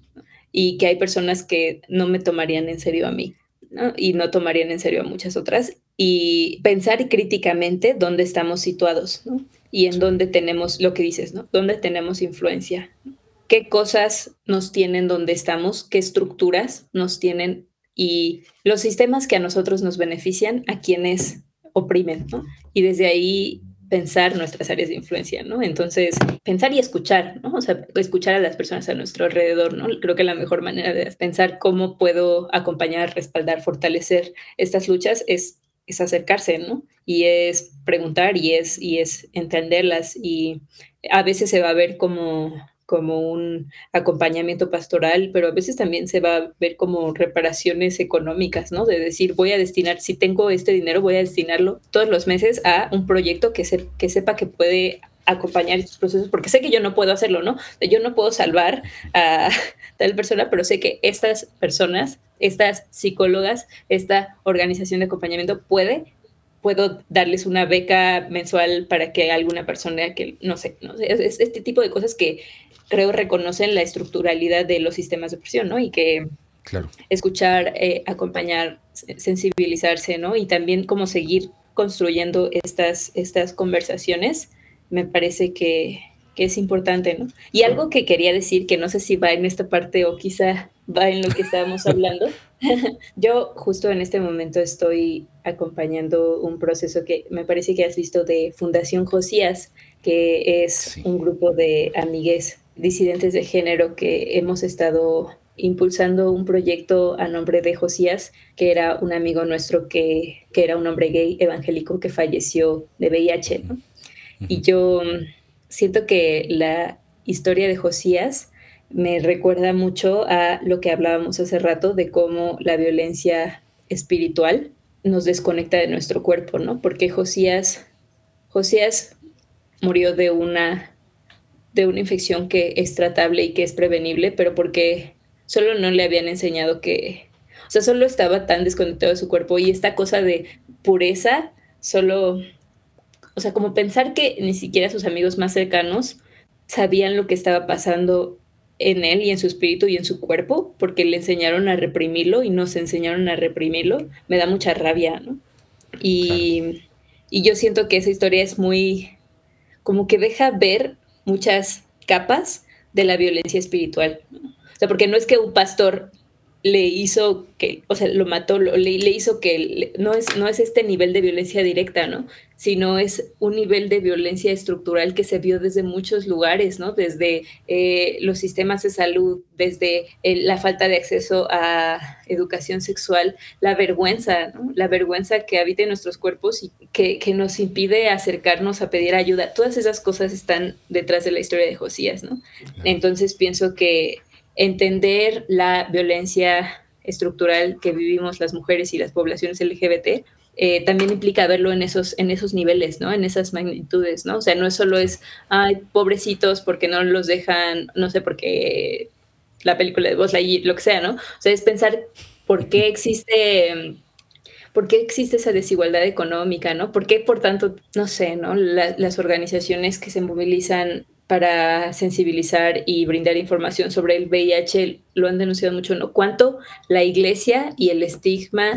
y que hay personas que no me tomarían en serio a mí. ¿no? y no tomarían en serio a muchas otras, y pensar críticamente dónde estamos situados ¿no? y en dónde tenemos lo que dices, ¿no? dónde tenemos influencia qué cosas nos tienen donde estamos, qué estructuras nos tienen y los sistemas que a nosotros nos benefician, a quienes oprimen, ¿no? Y desde ahí pensar nuestras áreas de influencia, ¿no? Entonces, pensar y escuchar, ¿no? O sea, escuchar a las personas a nuestro alrededor, ¿no? Creo que la mejor manera de pensar cómo puedo acompañar, respaldar, fortalecer estas luchas es, es acercarse, ¿no? Y es preguntar y es, y es entenderlas y a veces se va a ver como como un acompañamiento pastoral, pero a veces también se va a ver como reparaciones económicas, ¿no? De decir, voy a destinar, si tengo este dinero, voy a destinarlo todos los meses a un proyecto que, se, que sepa que puede acompañar estos procesos, porque sé que yo no puedo hacerlo, ¿no? Yo no puedo salvar a tal persona, pero sé que estas personas, estas psicólogas, esta organización de acompañamiento puede puedo darles una beca mensual para que alguna persona que, no sé, no sé es este tipo de cosas que creo reconocen la estructuralidad de los sistemas de opresión, ¿no? Y que claro. escuchar, eh, acompañar, sensibilizarse, ¿no? Y también como seguir construyendo estas, estas conversaciones, me parece que, que es importante, ¿no? Y algo que quería decir, que no sé si va en esta parte o quizá va en lo que estábamos hablando. Yo justo en este momento estoy acompañando un proceso que me parece que has visto de Fundación Josías, que es un grupo de amigues disidentes de género que hemos estado impulsando un proyecto a nombre de Josías, que era un amigo nuestro que, que era un hombre gay evangélico que falleció de VIH. Y yo siento que la historia de Josías me recuerda mucho a lo que hablábamos hace rato de cómo la violencia espiritual nos desconecta de nuestro cuerpo, ¿no? Porque Josías, Josías murió de una de una infección que es tratable y que es prevenible, pero porque solo no le habían enseñado que, o sea, solo estaba tan desconectado de su cuerpo y esta cosa de pureza, solo, o sea, como pensar que ni siquiera sus amigos más cercanos sabían lo que estaba pasando en él y en su espíritu y en su cuerpo, porque le enseñaron a reprimirlo y nos enseñaron a reprimirlo, me da mucha rabia, ¿no? Y, y yo siento que esa historia es muy, como que deja ver muchas capas de la violencia espiritual. O sea, porque no es que un pastor le hizo que, o sea, lo mató, le, le, hizo que no es, no es este nivel de violencia directa, ¿no? Sino es un nivel de violencia estructural que se vio desde muchos lugares, ¿no? Desde eh, los sistemas de salud, desde eh, la falta de acceso a educación sexual, la vergüenza, ¿no? La vergüenza que habita en nuestros cuerpos y que, que nos impide acercarnos a pedir ayuda. Todas esas cosas están detrás de la historia de Josías, ¿no? Entonces pienso que entender la violencia estructural que vivimos las mujeres y las poblaciones LGBT, eh, también implica verlo en esos, en esos niveles, ¿no? En esas magnitudes, ¿no? O sea, no solo es, ay, pobrecitos porque no los dejan, no sé, porque la película de Buzz Lightyear, lo que sea, ¿no? O sea, es pensar por qué existe... ¿Por qué existe esa desigualdad económica, no? ¿Por qué, por tanto, no sé, ¿no? las organizaciones que se movilizan para sensibilizar y brindar información sobre el VIH lo han denunciado mucho, ¿no? Cuánto la iglesia y el estigma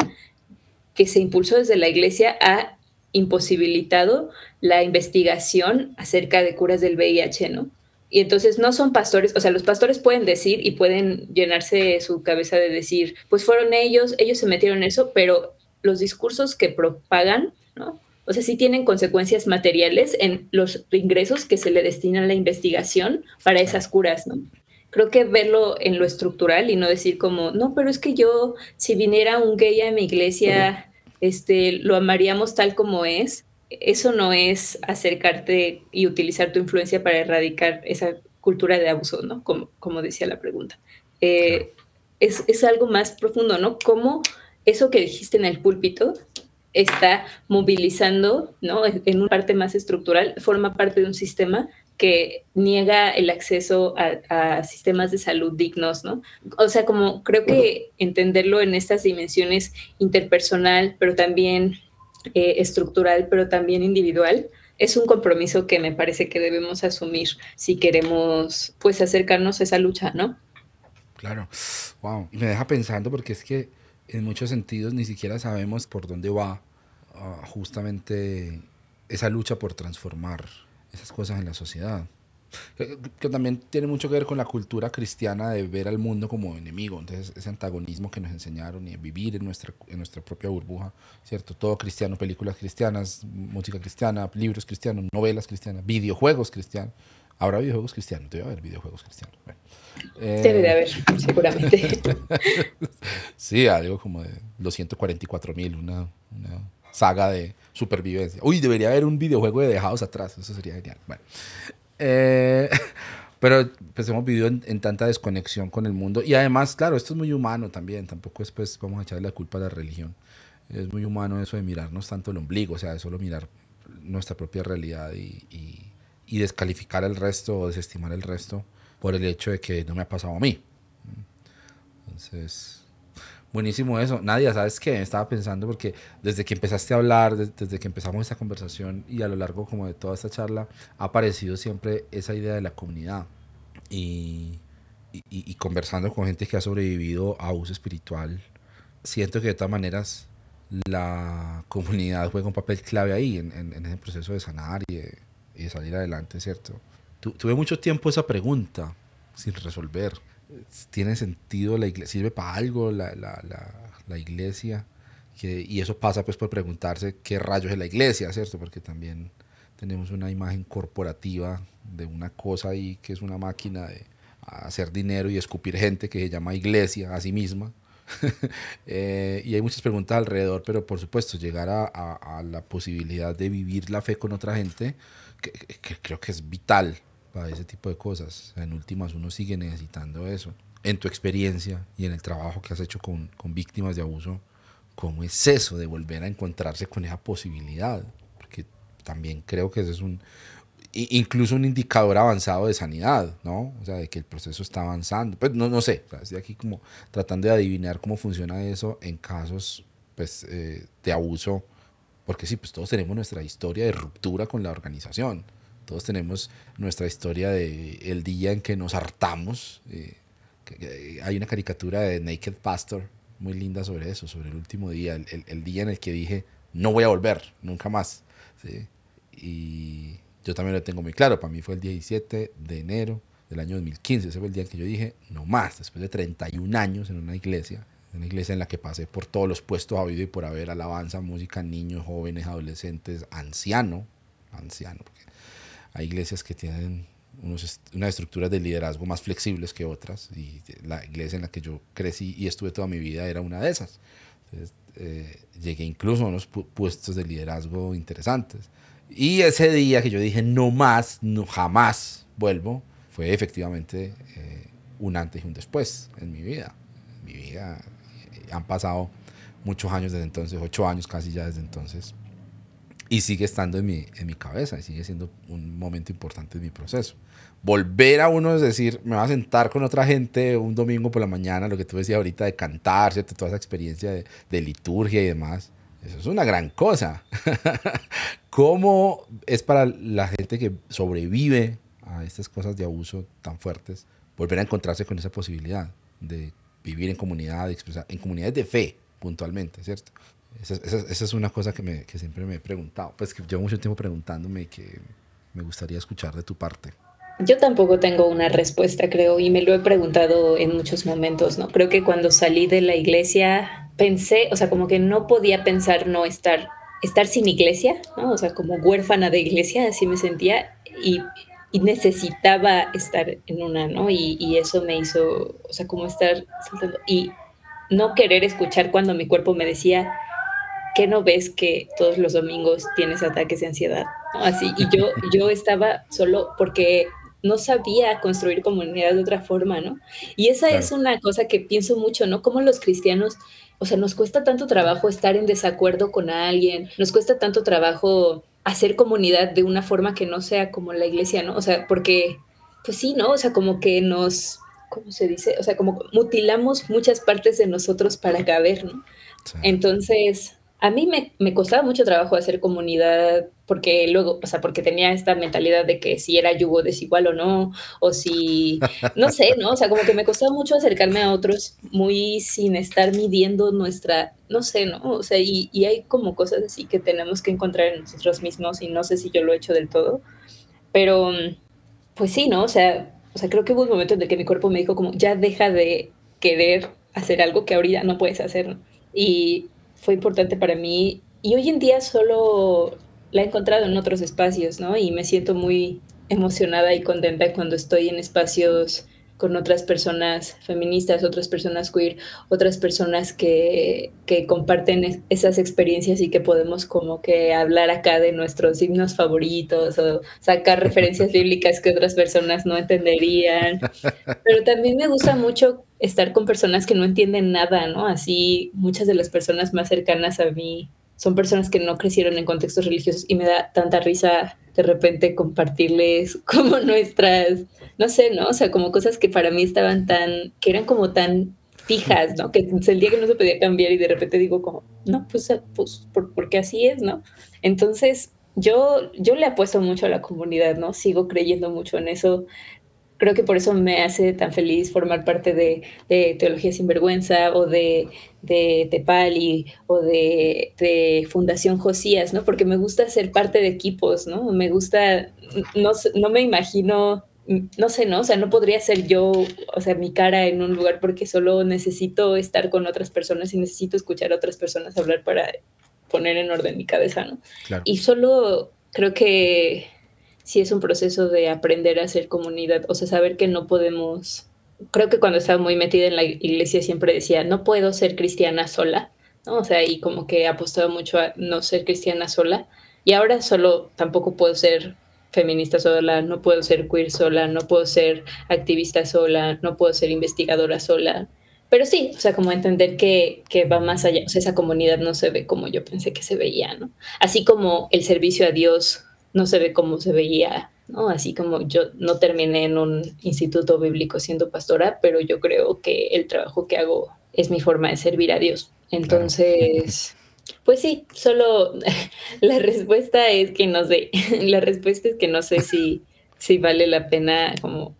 que se impulsó desde la iglesia ha imposibilitado la investigación acerca de curas del VIH, ¿no? Y entonces no son pastores, o sea, los pastores pueden decir y pueden llenarse su cabeza de decir, pues fueron ellos, ellos se metieron en eso, pero los discursos que propagan, ¿no? O sea, sí tienen consecuencias materiales en los ingresos que se le destinan a la investigación para esas curas, ¿no? Creo que verlo en lo estructural y no decir como, no, pero es que yo, si viniera un gay a mi iglesia, este, lo amaríamos tal como es, eso no es acercarte y utilizar tu influencia para erradicar esa cultura de abuso, ¿no? Como, como decía la pregunta. Eh, es, es, algo más profundo, ¿no? Cómo eso que dijiste en el púlpito está movilizando, ¿no? En una parte más estructural, forma parte de un sistema que niega el acceso a, sistemas de salud dignos, ¿no? O sea, como creo que entenderlo en estas dimensiones interpersonal, pero también eh, estructural, pero también individual, es un compromiso que me parece que debemos asumir si queremos, pues, acercarnos a esa lucha, ¿no? Claro, wow. me deja pensando porque es que en muchos sentidos ni siquiera sabemos por dónde va uh, justamente esa lucha por transformar esas cosas en la sociedad. Que, también tiene mucho que ver con la cultura cristiana de ver al mundo como enemigo. Entonces, ese antagonismo que nos enseñaron y vivir en nuestra, en nuestra propia burbuja, ¿cierto? Todo cristiano, películas cristianas, música cristiana, libros cristianos, novelas cristianas, videojuegos cristianos. Habrá videojuegos cristianos, debe haber videojuegos cristianos. Debe de haber, seguramente. sí, algo como de los 144 mil, una, una saga de supervivencia. Uy, debería haber un videojuego de dejados atrás, eso sería genial. Bueno, eh, pero pues hemos vivido en, tanta desconexión con el mundo y además, claro, esto es muy humano también, tampoco es pues vamos a echarle la culpa a la religión. Es muy humano eso de mirarnos tanto el ombligo, o sea, de solo mirar nuestra propia realidad y, y, y descalificar el resto o desestimar el resto por el hecho de que no me ha pasado a mí. Entonces, buenísimo eso. Nadia, ¿sabes qué? Estaba pensando porque desde que empezaste a hablar, desde, que empezamos esta conversación y a lo largo como de toda esta charla, ha aparecido siempre esa idea de la comunidad. Y, y, conversando con gente que ha sobrevivido a abuso espiritual, siento que de todas maneras la comunidad juega un papel clave ahí en, en, ese proceso de sanar y de, y salir adelante, ¿cierto? tuve mucho tiempo esa pregunta sin resolver. ¿Tiene sentido la iglesia? ¿Sirve para algo la, la, la, la iglesia? Que, y eso pasa pues por preguntarse qué rayos es la iglesia, ¿cierto? Porque también tenemos una imagen corporativa de una cosa ahí que es una máquina de hacer dinero y escupir gente que se llama iglesia a sí misma. eh, y hay muchas preguntas alrededor, pero por supuesto llegar a, a, a, la posibilidad de vivir la fe con otra gente, que, que creo que es vital para ese tipo de cosas. En últimas, uno sigue necesitando eso. En tu experiencia y en el trabajo que has hecho con, con víctimas de abuso, ¿cómo es eso de volver a encontrarse con esa posibilidad? Porque también creo que eso es un, incluso un indicador avanzado de sanidad, ¿no? O sea, de que el proceso está avanzando. Pues no, no sé, estoy aquí como tratando de adivinar cómo funciona eso en casos pues, eh, de abuso, porque sí, pues todos tenemos nuestra historia de ruptura con la organización. Todos tenemos nuestra historia de el día en que nos hartamos. Eh, hay una caricatura de Naked Pastor muy linda sobre eso, sobre el último día, el, el, día en el que dije, no voy a volver, nunca más. ¿sí? Y yo también lo tengo muy claro, para mí fue el 17 de enero del año 2015, ese fue el día en que yo dije, no más, después de 31 años en una iglesia, una iglesia en la que pasé por todos los puestos habido y por haber alabanza, música, niños, jóvenes, adolescentes, anciano, anciano, porque hay iglesias que tienen unos, unas estructuras de liderazgo más flexibles que otras y la iglesia en la que yo crecí y estuve toda mi vida era una de esas. Eh, llegué incluso a unos puestos de liderazgo interesantes. Y ese día que yo dije no más, no, jamás vuelvo, fue efectivamente eh, un antes y un después en mi vida. Mi vida eh, han pasado muchos años desde entonces, ocho años casi ya desde entonces y sigue estando en mi, en mi cabeza y sigue siendo un momento importante en mi proceso. Volver a uno es decir, me voy a sentar con otra gente un domingo por la mañana, lo que tú decías ahorita de cantar, ¿cierto? toda esa experiencia de, de liturgia y demás, eso es una gran cosa. ¿Cómo es para la gente que sobrevive a estas cosas de abuso tan fuertes, volver a encontrarse con esa posibilidad de vivir en comunidad, de expresar, en comunidades de fe, puntualmente, ¿cierto? Esa, esa, es una cosa que, me, que, siempre me he preguntado, pues que llevo mucho tiempo preguntándome y que me gustaría escuchar de tu parte. Yo tampoco tengo una respuesta, creo, y me lo he preguntado en muchos momentos, ¿no? Creo que cuando salí de la iglesia pensé, o sea, como que no podía pensar no estar, estar sin iglesia, ¿no? O sea, como huérfana de iglesia, así me sentía, y, y necesitaba estar en una, ¿no? Y, y, eso me hizo, o sea, como estar saltando, y no querer escuchar cuando mi cuerpo me decía, ¿qué no ves que todos los domingos tienes ataques de ansiedad? Así, y yo, yo estaba solo porque no sabía construir comunidad de otra forma, ¿no? Y esa es una cosa que pienso mucho, ¿no? Como los cristianos, o sea, nos cuesta tanto trabajo estar en desacuerdo con alguien, nos cuesta tanto trabajo hacer comunidad de una forma que no sea como la iglesia, ¿no? O sea, porque, pues sí, ¿no? O sea, como que nos, ¿cómo se dice? O sea, como mutilamos muchas partes de nosotros para caber, ¿no? Entonces, a mí me, me, costaba mucho trabajo hacer comunidad porque luego, o sea, porque tenía esta mentalidad de que si era yugo desigual o no, o si, no sé, ¿no? O sea, como que me costaba mucho acercarme a otros muy sin estar midiendo nuestra, no sé, ¿no? O sea, y, y hay como cosas así que tenemos que encontrar en nosotros mismos y no sé si yo lo he hecho del todo, pero pues sí, ¿no? O sea, o sea, creo que hubo un momento en el que mi cuerpo me dijo como, ya deja de querer hacer algo que ahorita no puedes hacer. Y fue importante para mí y hoy en día solo la he encontrado en otros espacios, ¿no? Y me siento muy emocionada y contenta cuando estoy en espacios con otras personas feministas, otras personas queer, otras personas que, que, comparten esas experiencias y que podemos como que hablar acá de nuestros himnos favoritos o sacar referencias bíblicas que otras personas no entenderían. Pero también me gusta mucho estar con personas que no entienden nada, ¿no? Así muchas de las personas más cercanas a mí son personas que no crecieron en contextos religiosos y me da tanta risa de repente compartirles como nuestras, no sé, ¿no? O sea, como cosas que para mí estaban tan, que eran como tan fijas, ¿no? Que el día que no se podía cambiar y de repente digo como, no, pues, pues por, porque así es, ¿no? Entonces, yo, yo le apuesto mucho a la comunidad, ¿no? Sigo creyendo mucho en eso creo que por eso me hace tan feliz formar parte de, Teología Sin Vergüenza o de, de Tepali o de, Fundación Josías, ¿no? Porque me gusta ser parte de equipos, ¿no? Me gusta, no, no me imagino, no sé, ¿no? O sea, no podría ser yo, o sea, mi cara en un lugar porque solo necesito estar con otras personas y necesito escuchar a otras personas hablar para poner en orden mi cabeza, ¿no? Y solo creo que sí es un proceso de aprender a hacer comunidad, o sea, saber que no podemos, creo que cuando estaba muy metida en la iglesia siempre decía, no puedo ser cristiana sola, ¿no? O sea, y como que apostaba mucho a no ser cristiana sola, y ahora solo tampoco puedo ser feminista sola, no puedo ser queer sola, no puedo ser activista sola, no puedo ser investigadora sola. Pero sí, o sea, como entender que, que va más allá, o sea, esa comunidad no se ve como yo pensé que se veía, ¿no? Así como el servicio a Dios no se ve como se veía, ¿no? Así como yo no terminé en un instituto bíblico siendo pastora, pero yo creo que el trabajo que hago es mi forma de servir a Dios. Entonces, pues sí, solo la respuesta es que no sé, la respuesta es que no sé si, si vale la pena como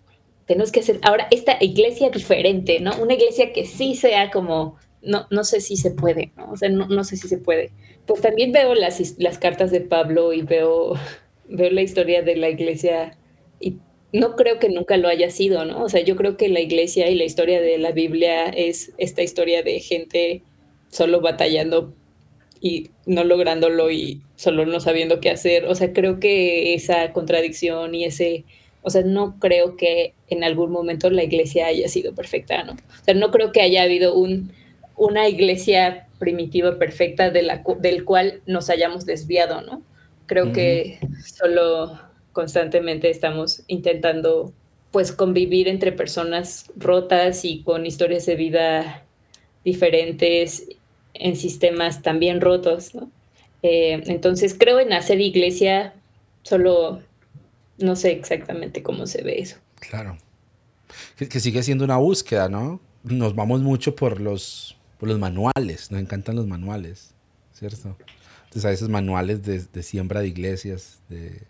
tenemos que hacer ahora esta iglesia diferente, ¿no? Una iglesia que sí sea como, no, no sé si se puede, ¿no? O sea, no, no sé si se puede. Pues también veo las, las cartas de Pablo y veo veo la historia de la iglesia y no creo que nunca lo haya sido, ¿no? O sea, yo creo que la iglesia y la historia de la Biblia es esta historia de gente solo batallando y no lográndolo y solo no sabiendo qué hacer. O sea, creo que esa contradicción y ese, o sea, no creo que en algún momento la iglesia haya sido perfecta, ¿no? O sea, no creo que haya habido un, una iglesia primitiva perfecta de la, del cual nos hayamos desviado, ¿no? Creo que solo constantemente estamos intentando pues convivir entre personas rotas y con historias de vida diferentes en sistemas también rotos, ¿no? Eh, entonces creo en hacer iglesia, solo no sé exactamente cómo se ve eso. Claro. Que, sigue siendo una búsqueda, ¿no? Nos vamos mucho por los, por los manuales, nos encantan los manuales, ¿cierto? Entonces, a veces manuales de, de siembra de iglesias, de,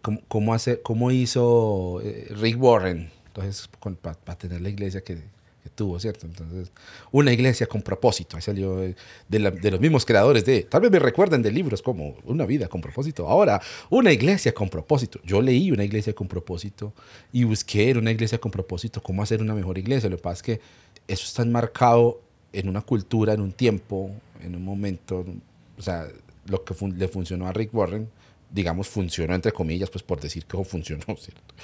cómo, cómo, hacer, cómo hizo eh, Rick Warren, entonces, para tener la iglesia que, que, tuvo, ¿cierto? Entonces, una iglesia con propósito, ahí salió de, de, los mismos creadores de, tal vez me recuerden de libros como Una vida con propósito, ahora, una iglesia con propósito. Yo leí una iglesia con propósito y busqué en una iglesia con propósito cómo hacer una mejor iglesia. Lo que pasa es que eso está enmarcado en una cultura, en un tiempo, en un momento, o sea, lo que le funcionó a Rick Warren, digamos, funcionó entre comillas, pues por decir que funcionó, ¿cierto?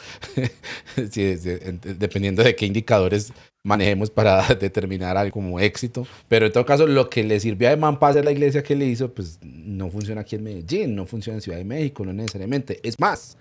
dependiendo de qué indicadores manejemos para determinar algo como éxito. Pero en todo caso, lo que le sirvió a Man para hacer la iglesia que le hizo, pues no funciona aquí en Medellín, no funciona en Ciudad de México, no necesariamente. Es más,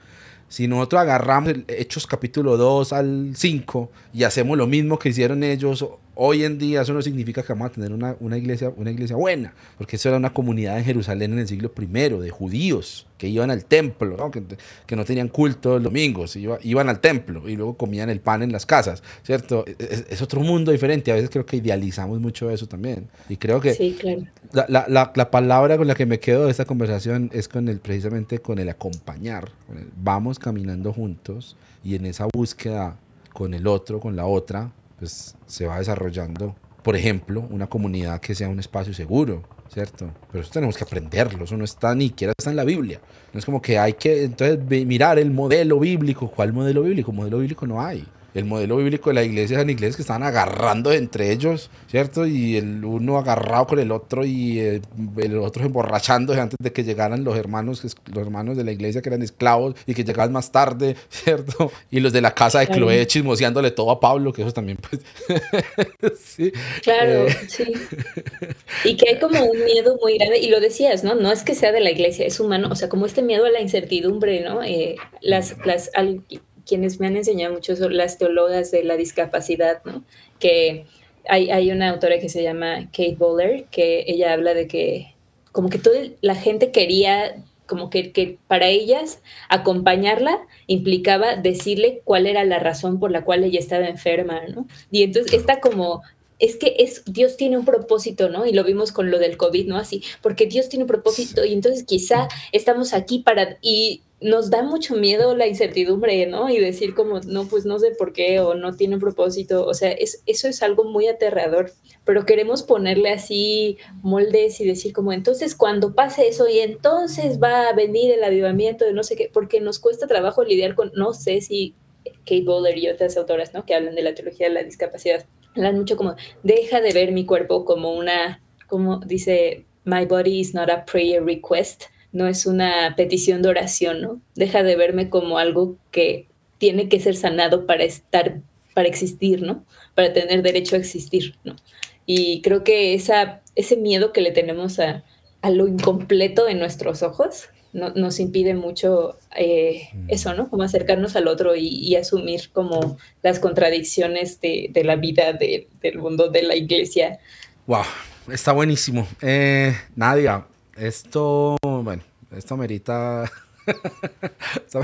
si nosotros agarramos Hechos capítulo 2 al 5 y hacemos lo mismo que hicieron ellos Hoy en día eso no significa que vamos a tener una, una, iglesia, una iglesia buena, porque eso era una comunidad en Jerusalén en el siglo I de judíos que iban al templo, ¿no? Que, que, no tenían culto los domingos, iban al templo y luego comían el pan en las casas, ¿cierto? Es, es, otro mundo diferente, a veces creo que idealizamos mucho eso también. Y creo que sí, claro. la, la, la, palabra con la que me quedo de esta conversación es con el, precisamente con el acompañar, vamos caminando juntos y en esa búsqueda con el otro, con la otra, pues se va desarrollando, por ejemplo, una comunidad que sea un espacio seguro, ¿cierto? Pero eso tenemos que aprenderlo, eso no está ni siquiera está en la Biblia. No es como que hay que entonces mirar el modelo bíblico. ¿Cuál modelo bíblico? Modelo bíblico no hay el modelo bíblico de la iglesia eran iglesias que estaban agarrando entre ellos, ¿cierto? Y el uno agarrado con el otro y el, otro emborrachándose antes de que llegaran los hermanos, los hermanos de la iglesia que eran esclavos y que llegaban más tarde, ¿cierto? Y los de la casa de Chloe chismoseándole todo a Pablo, que eso también pues... sí. Claro, eh. sí. Y que hay como un miedo muy grande, y lo decías, ¿no? No es que sea de la iglesia, es humano, o sea, como este miedo a la incertidumbre, ¿no? Eh, las, las, quienes me han enseñado mucho son las teólogas de la discapacidad, ¿no? Que hay, hay una autora que se llama Kate Bowler, que ella habla de que como que toda la gente quería como que, que, para ellas acompañarla implicaba decirle cuál era la razón por la cual ella estaba enferma, ¿no? Y entonces está como, es que es, Dios tiene un propósito, ¿no? Y lo vimos con lo del COVID, ¿no? Así, porque Dios tiene un propósito y entonces quizá estamos aquí para, y nos da mucho miedo la incertidumbre, ¿no? Y decir como, no, pues no sé por qué o no tiene propósito. O sea, es, eso es algo muy aterrador, pero queremos ponerle así moldes y decir como, entonces cuando pase eso y entonces va a venir el avivamiento de no sé qué, porque nos cuesta trabajo lidiar con, no sé si Kate Bowler y otras autoras, ¿no? Que hablan de la teología de la discapacidad, hablan mucho como, deja de ver mi cuerpo como una, como dice, my body is not a prayer request no es una petición de oración, ¿no? Deja de verme como algo que tiene que ser sanado para estar, para existir, ¿no? Para tener derecho a existir, ¿no? Y creo que esa, ese miedo que le tenemos a, lo incompleto en nuestros ojos no, nos impide mucho eh, mm. eso, ¿no? Como acercarnos al otro y, asumir como las contradicciones de, la vida, del mundo, de la iglesia. Wow, está buenísimo. Eh, Nadia, esto, bueno, esto merita, esto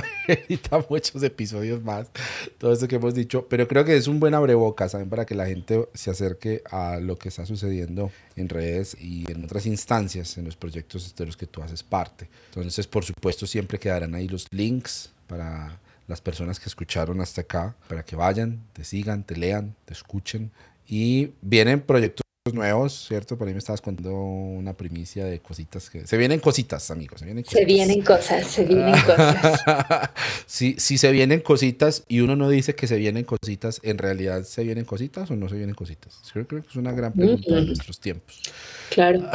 muchos episodios más, todo esto que hemos dicho, pero creo que es un buen abreboca, ¿saben? Para que la gente se acerque a lo que está sucediendo en redes y en otras instancias, en los proyectos de los que tú haces parte. Entonces, por supuesto, siempre quedarán ahí los links para las personas que escucharon hasta acá, para que vayan, te sigan, te lean, te escuchen. Y vienen proyectos nuevos, ¿cierto? Por ahí me estabas contando una primicia de cositas que... Se vienen cositas, amigos. Se vienen cositas, se vienen cosas. Se vienen cosas. si, si se vienen cositas y uno no dice que se vienen cositas, ¿en realidad se vienen cositas o no se vienen cositas? Creo, que es una gran pregunta de nuestros tiempos. Claro.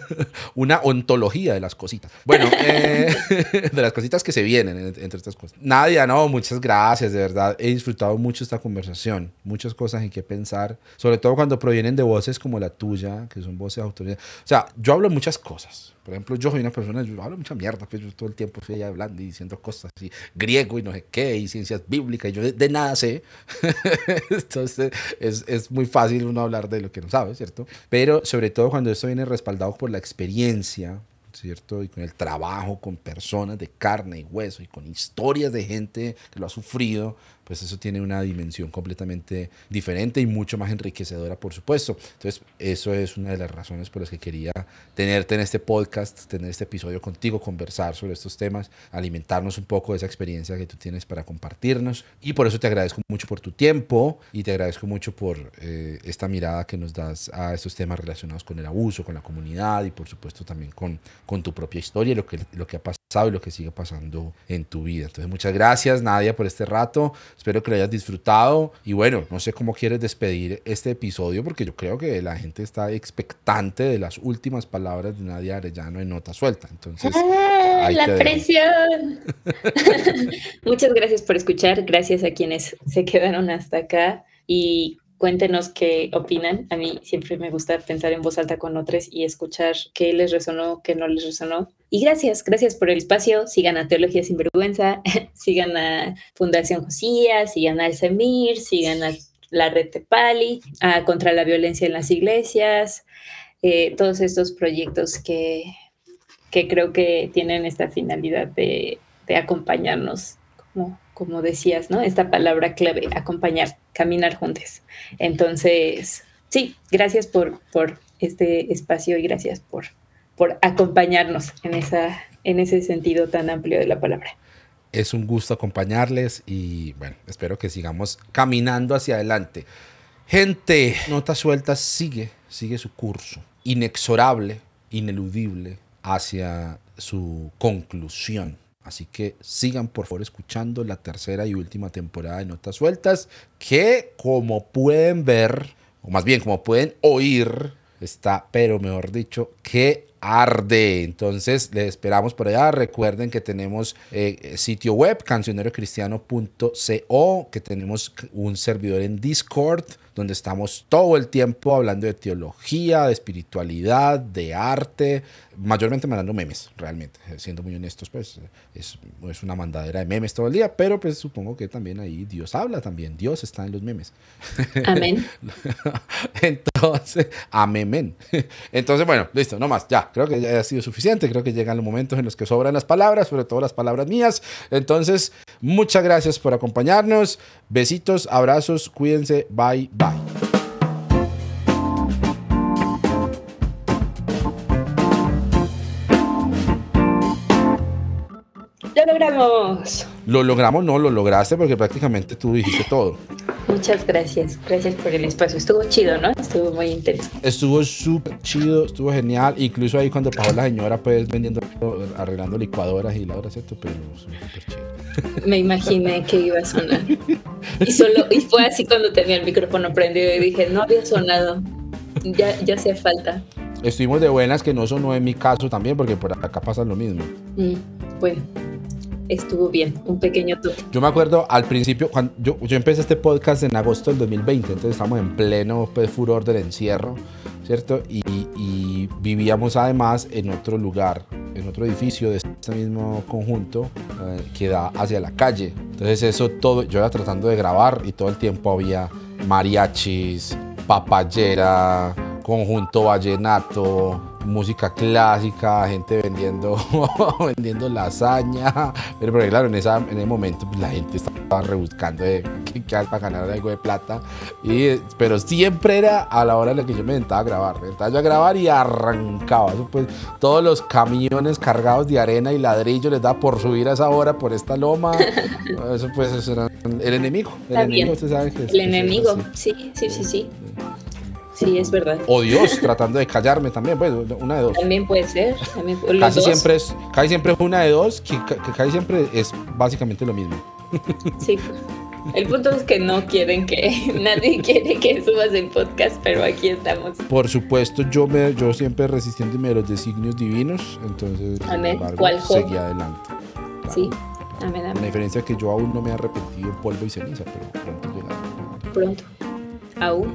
una ontología de las cositas. Bueno, eh, de las cositas que se vienen entre estas cosas. Nadia, no, muchas gracias, de verdad. He disfrutado mucho esta conversación. Muchas cosas en que pensar, sobre todo cuando provienen de voces como la tuya, que son voces de autoridad. O sea, yo hablo muchas cosas. Por ejemplo, yo soy una persona, yo hablo mucha mierda, pues yo todo el tiempo estoy allá hablando y diciendo cosas así, griego y no sé qué, y ciencias bíblicas, y yo de, nada sé. Entonces, es, es, muy fácil uno hablar de lo que no sabe, ¿cierto? Pero sobre todo cuando esto viene respaldado por la experiencia, ¿cierto? Y con el trabajo con personas de carne y hueso y con historias de gente que lo ha sufrido, pues eso tiene una dimensión completamente diferente y mucho más enriquecedora, por supuesto. Entonces, eso es una de las razones por las que quería tenerte en este podcast, tener este episodio contigo, conversar sobre estos temas, alimentarnos un poco de esa experiencia que tú tienes para compartirnos. Y por eso te agradezco mucho por tu tiempo y te agradezco mucho por eh, esta mirada que nos das a estos temas relacionados con el abuso, con la comunidad y por supuesto también con, con tu propia historia, lo que, lo que ha pasado y lo que sigue pasando en tu vida. Entonces, muchas gracias Nadia por este rato. Espero que lo hayas disfrutado. Y bueno, no sé cómo quieres despedir este episodio porque yo creo que la gente está expectante de las últimas palabras de Nadia Arellano en nota suelta. Entonces, ¡Ah, la presión. muchas gracias por escuchar. Gracias a quienes se quedaron hasta acá. Y Cuéntenos qué opinan. A mí siempre me gusta pensar en voz alta con otros y escuchar qué les resonó, qué no les resonó. Y gracias, gracias por el espacio. Sigan a Teología Sin Vergüenza, sigan a Fundación Josías, sigan a Alzamir, sigan a la Red Tepali, a Contra la Violencia en las Iglesias, eh, todos estos proyectos que, que creo que tienen esta finalidad de, de acompañarnos como como decías, ¿no? Esta palabra clave, acompañar, caminar juntos. Entonces, sí, gracias por, por este espacio y gracias por, por acompañarnos en, esa, en ese sentido tan amplio de la palabra. Es un gusto acompañarles y bueno, espero que sigamos caminando hacia adelante. Gente, Nota Suelta sigue, sigue su curso, inexorable, ineludible, hacia su conclusión Así que sigan por favor escuchando la tercera y última temporada de Notas Sueltas, que como pueden ver, o más bien como pueden oír, está, pero mejor dicho, que arde. Entonces, les esperamos por allá. Recuerden que tenemos eh, sitio web, cancionerocristiano.co, que tenemos un servidor en Discord donde estamos todo el tiempo hablando de teología, de espiritualidad, de arte, mayormente mandando memes, realmente, siendo muy honestos, pues es, es una mandadera de memes todo el día, pero pues supongo que también ahí Dios habla también, Dios está en los memes. Amén. Entonces, amén. Entonces, bueno, listo, no más, ya, creo que ya ha sido suficiente, creo que llegan los momentos en los que sobran las palabras, sobre todo las palabras mías. Entonces, muchas gracias por acompañarnos, besitos, abrazos, cuídense, bye, bye. Lo logramos. Lo logramos, no, lo lograste porque prácticamente tú dijiste todo. Muchas gracias, gracias por el espacio. Estuvo chido, ¿no? Estuvo muy intenso. Estuvo súper chido, estuvo genial. Incluso ahí cuando pasó la señora, pues vendiendo, arreglando licuadoras y la hora, ¿cierto? Pero súper chido. Me imaginé que iba a sonar. Y, solo, y fue así cuando tenía el micrófono prendido y dije, no había sonado. Ya, ya hacía falta. Estuvimos de buenas que no sonó en mi caso también, porque por acá pasa lo mismo. Mm, bueno estuvo bien, un pequeño toque. Yo me acuerdo al principio, cuando yo, yo empecé este podcast en agosto del 2020, entonces estamos en pleno pues, furor del encierro, ¿cierto? Y, y, vivíamos además en otro lugar, en otro edificio de este mismo conjunto eh, que da hacia la calle. Entonces eso todo, yo iba tratando de grabar y todo el tiempo había mariachis, papayera, conjunto vallenato, música clásica, gente vendiendo, vendiendo lasaña. Pero, pero claro, en, esa, en ese momento pues, la gente estaba rebuscando de qué, para ganar algo de plata. Y, pero siempre era a la hora en la que yo me sentaba a grabar. Me sentaba yo a grabar y arrancaba. pues, todos los camiones cargados de arena y ladrillo les da por subir a esa hora por esta loma. Eso pues eso era el enemigo. El enemigo, usted sabe que es, El enemigo, sí, sí, sí. sí. Sí, es verdad. O Dios tratando de callarme también, pues una de dos. También puede ser. casi, Siempre es, casi siempre es una de dos, que, casi siempre es básicamente lo mismo. Sí. El punto es que no quieren que, nadie quiere que subas el podcast, pero aquí estamos. Por supuesto, yo me, yo siempre resistiéndome de los designios divinos, entonces amén. ¿Cuál seguí adelante. Sí, amén, amén. La diferencia es que yo aún no me he arrepentido en polvo y ceniza, pero pronto llegará. Pronto. Aún.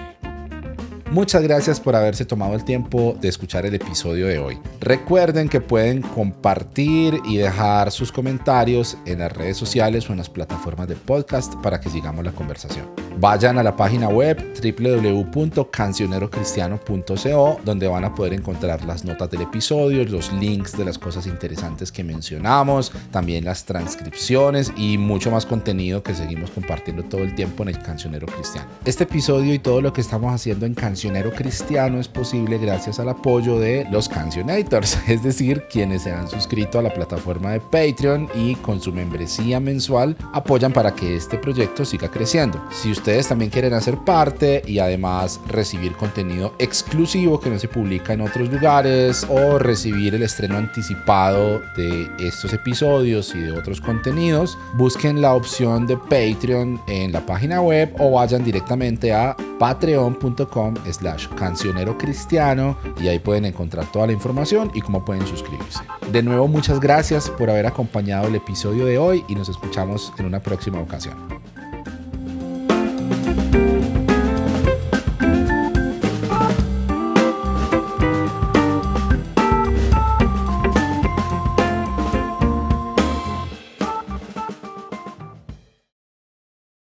Muchas gracias por haberse tomado el tiempo de escuchar el episodio de hoy. Recuerden que pueden compartir y dejar sus comentarios en las redes sociales o en las plataformas de podcast para que sigamos la conversación. Vayan a la página web www.cancionerocristiano.co donde van a poder encontrar las notas del episodio, los links de las cosas interesantes que mencionamos, también las transcripciones y mucho más contenido que seguimos compartiendo todo el tiempo en el Cancionero Cristiano. Este episodio y todo lo que estamos haciendo en Cristiano es posible gracias al apoyo de los Cancionators, es decir, quienes se han suscrito a la plataforma de Patreon y con su membresía mensual apoyan para que este proyecto siga creciendo. Si ustedes también quieren hacer parte y además recibir contenido exclusivo que no se publica en otros lugares o recibir el estreno anticipado de estos episodios y de otros contenidos, busquen la opción de Patreon en la página web o vayan directamente a patreon.com slash cancionero cristiano y ahí pueden encontrar toda la información y cómo pueden suscribirse. De nuevo, muchas gracias por haber acompañado el episodio de hoy y nos escuchamos en una próxima ocasión.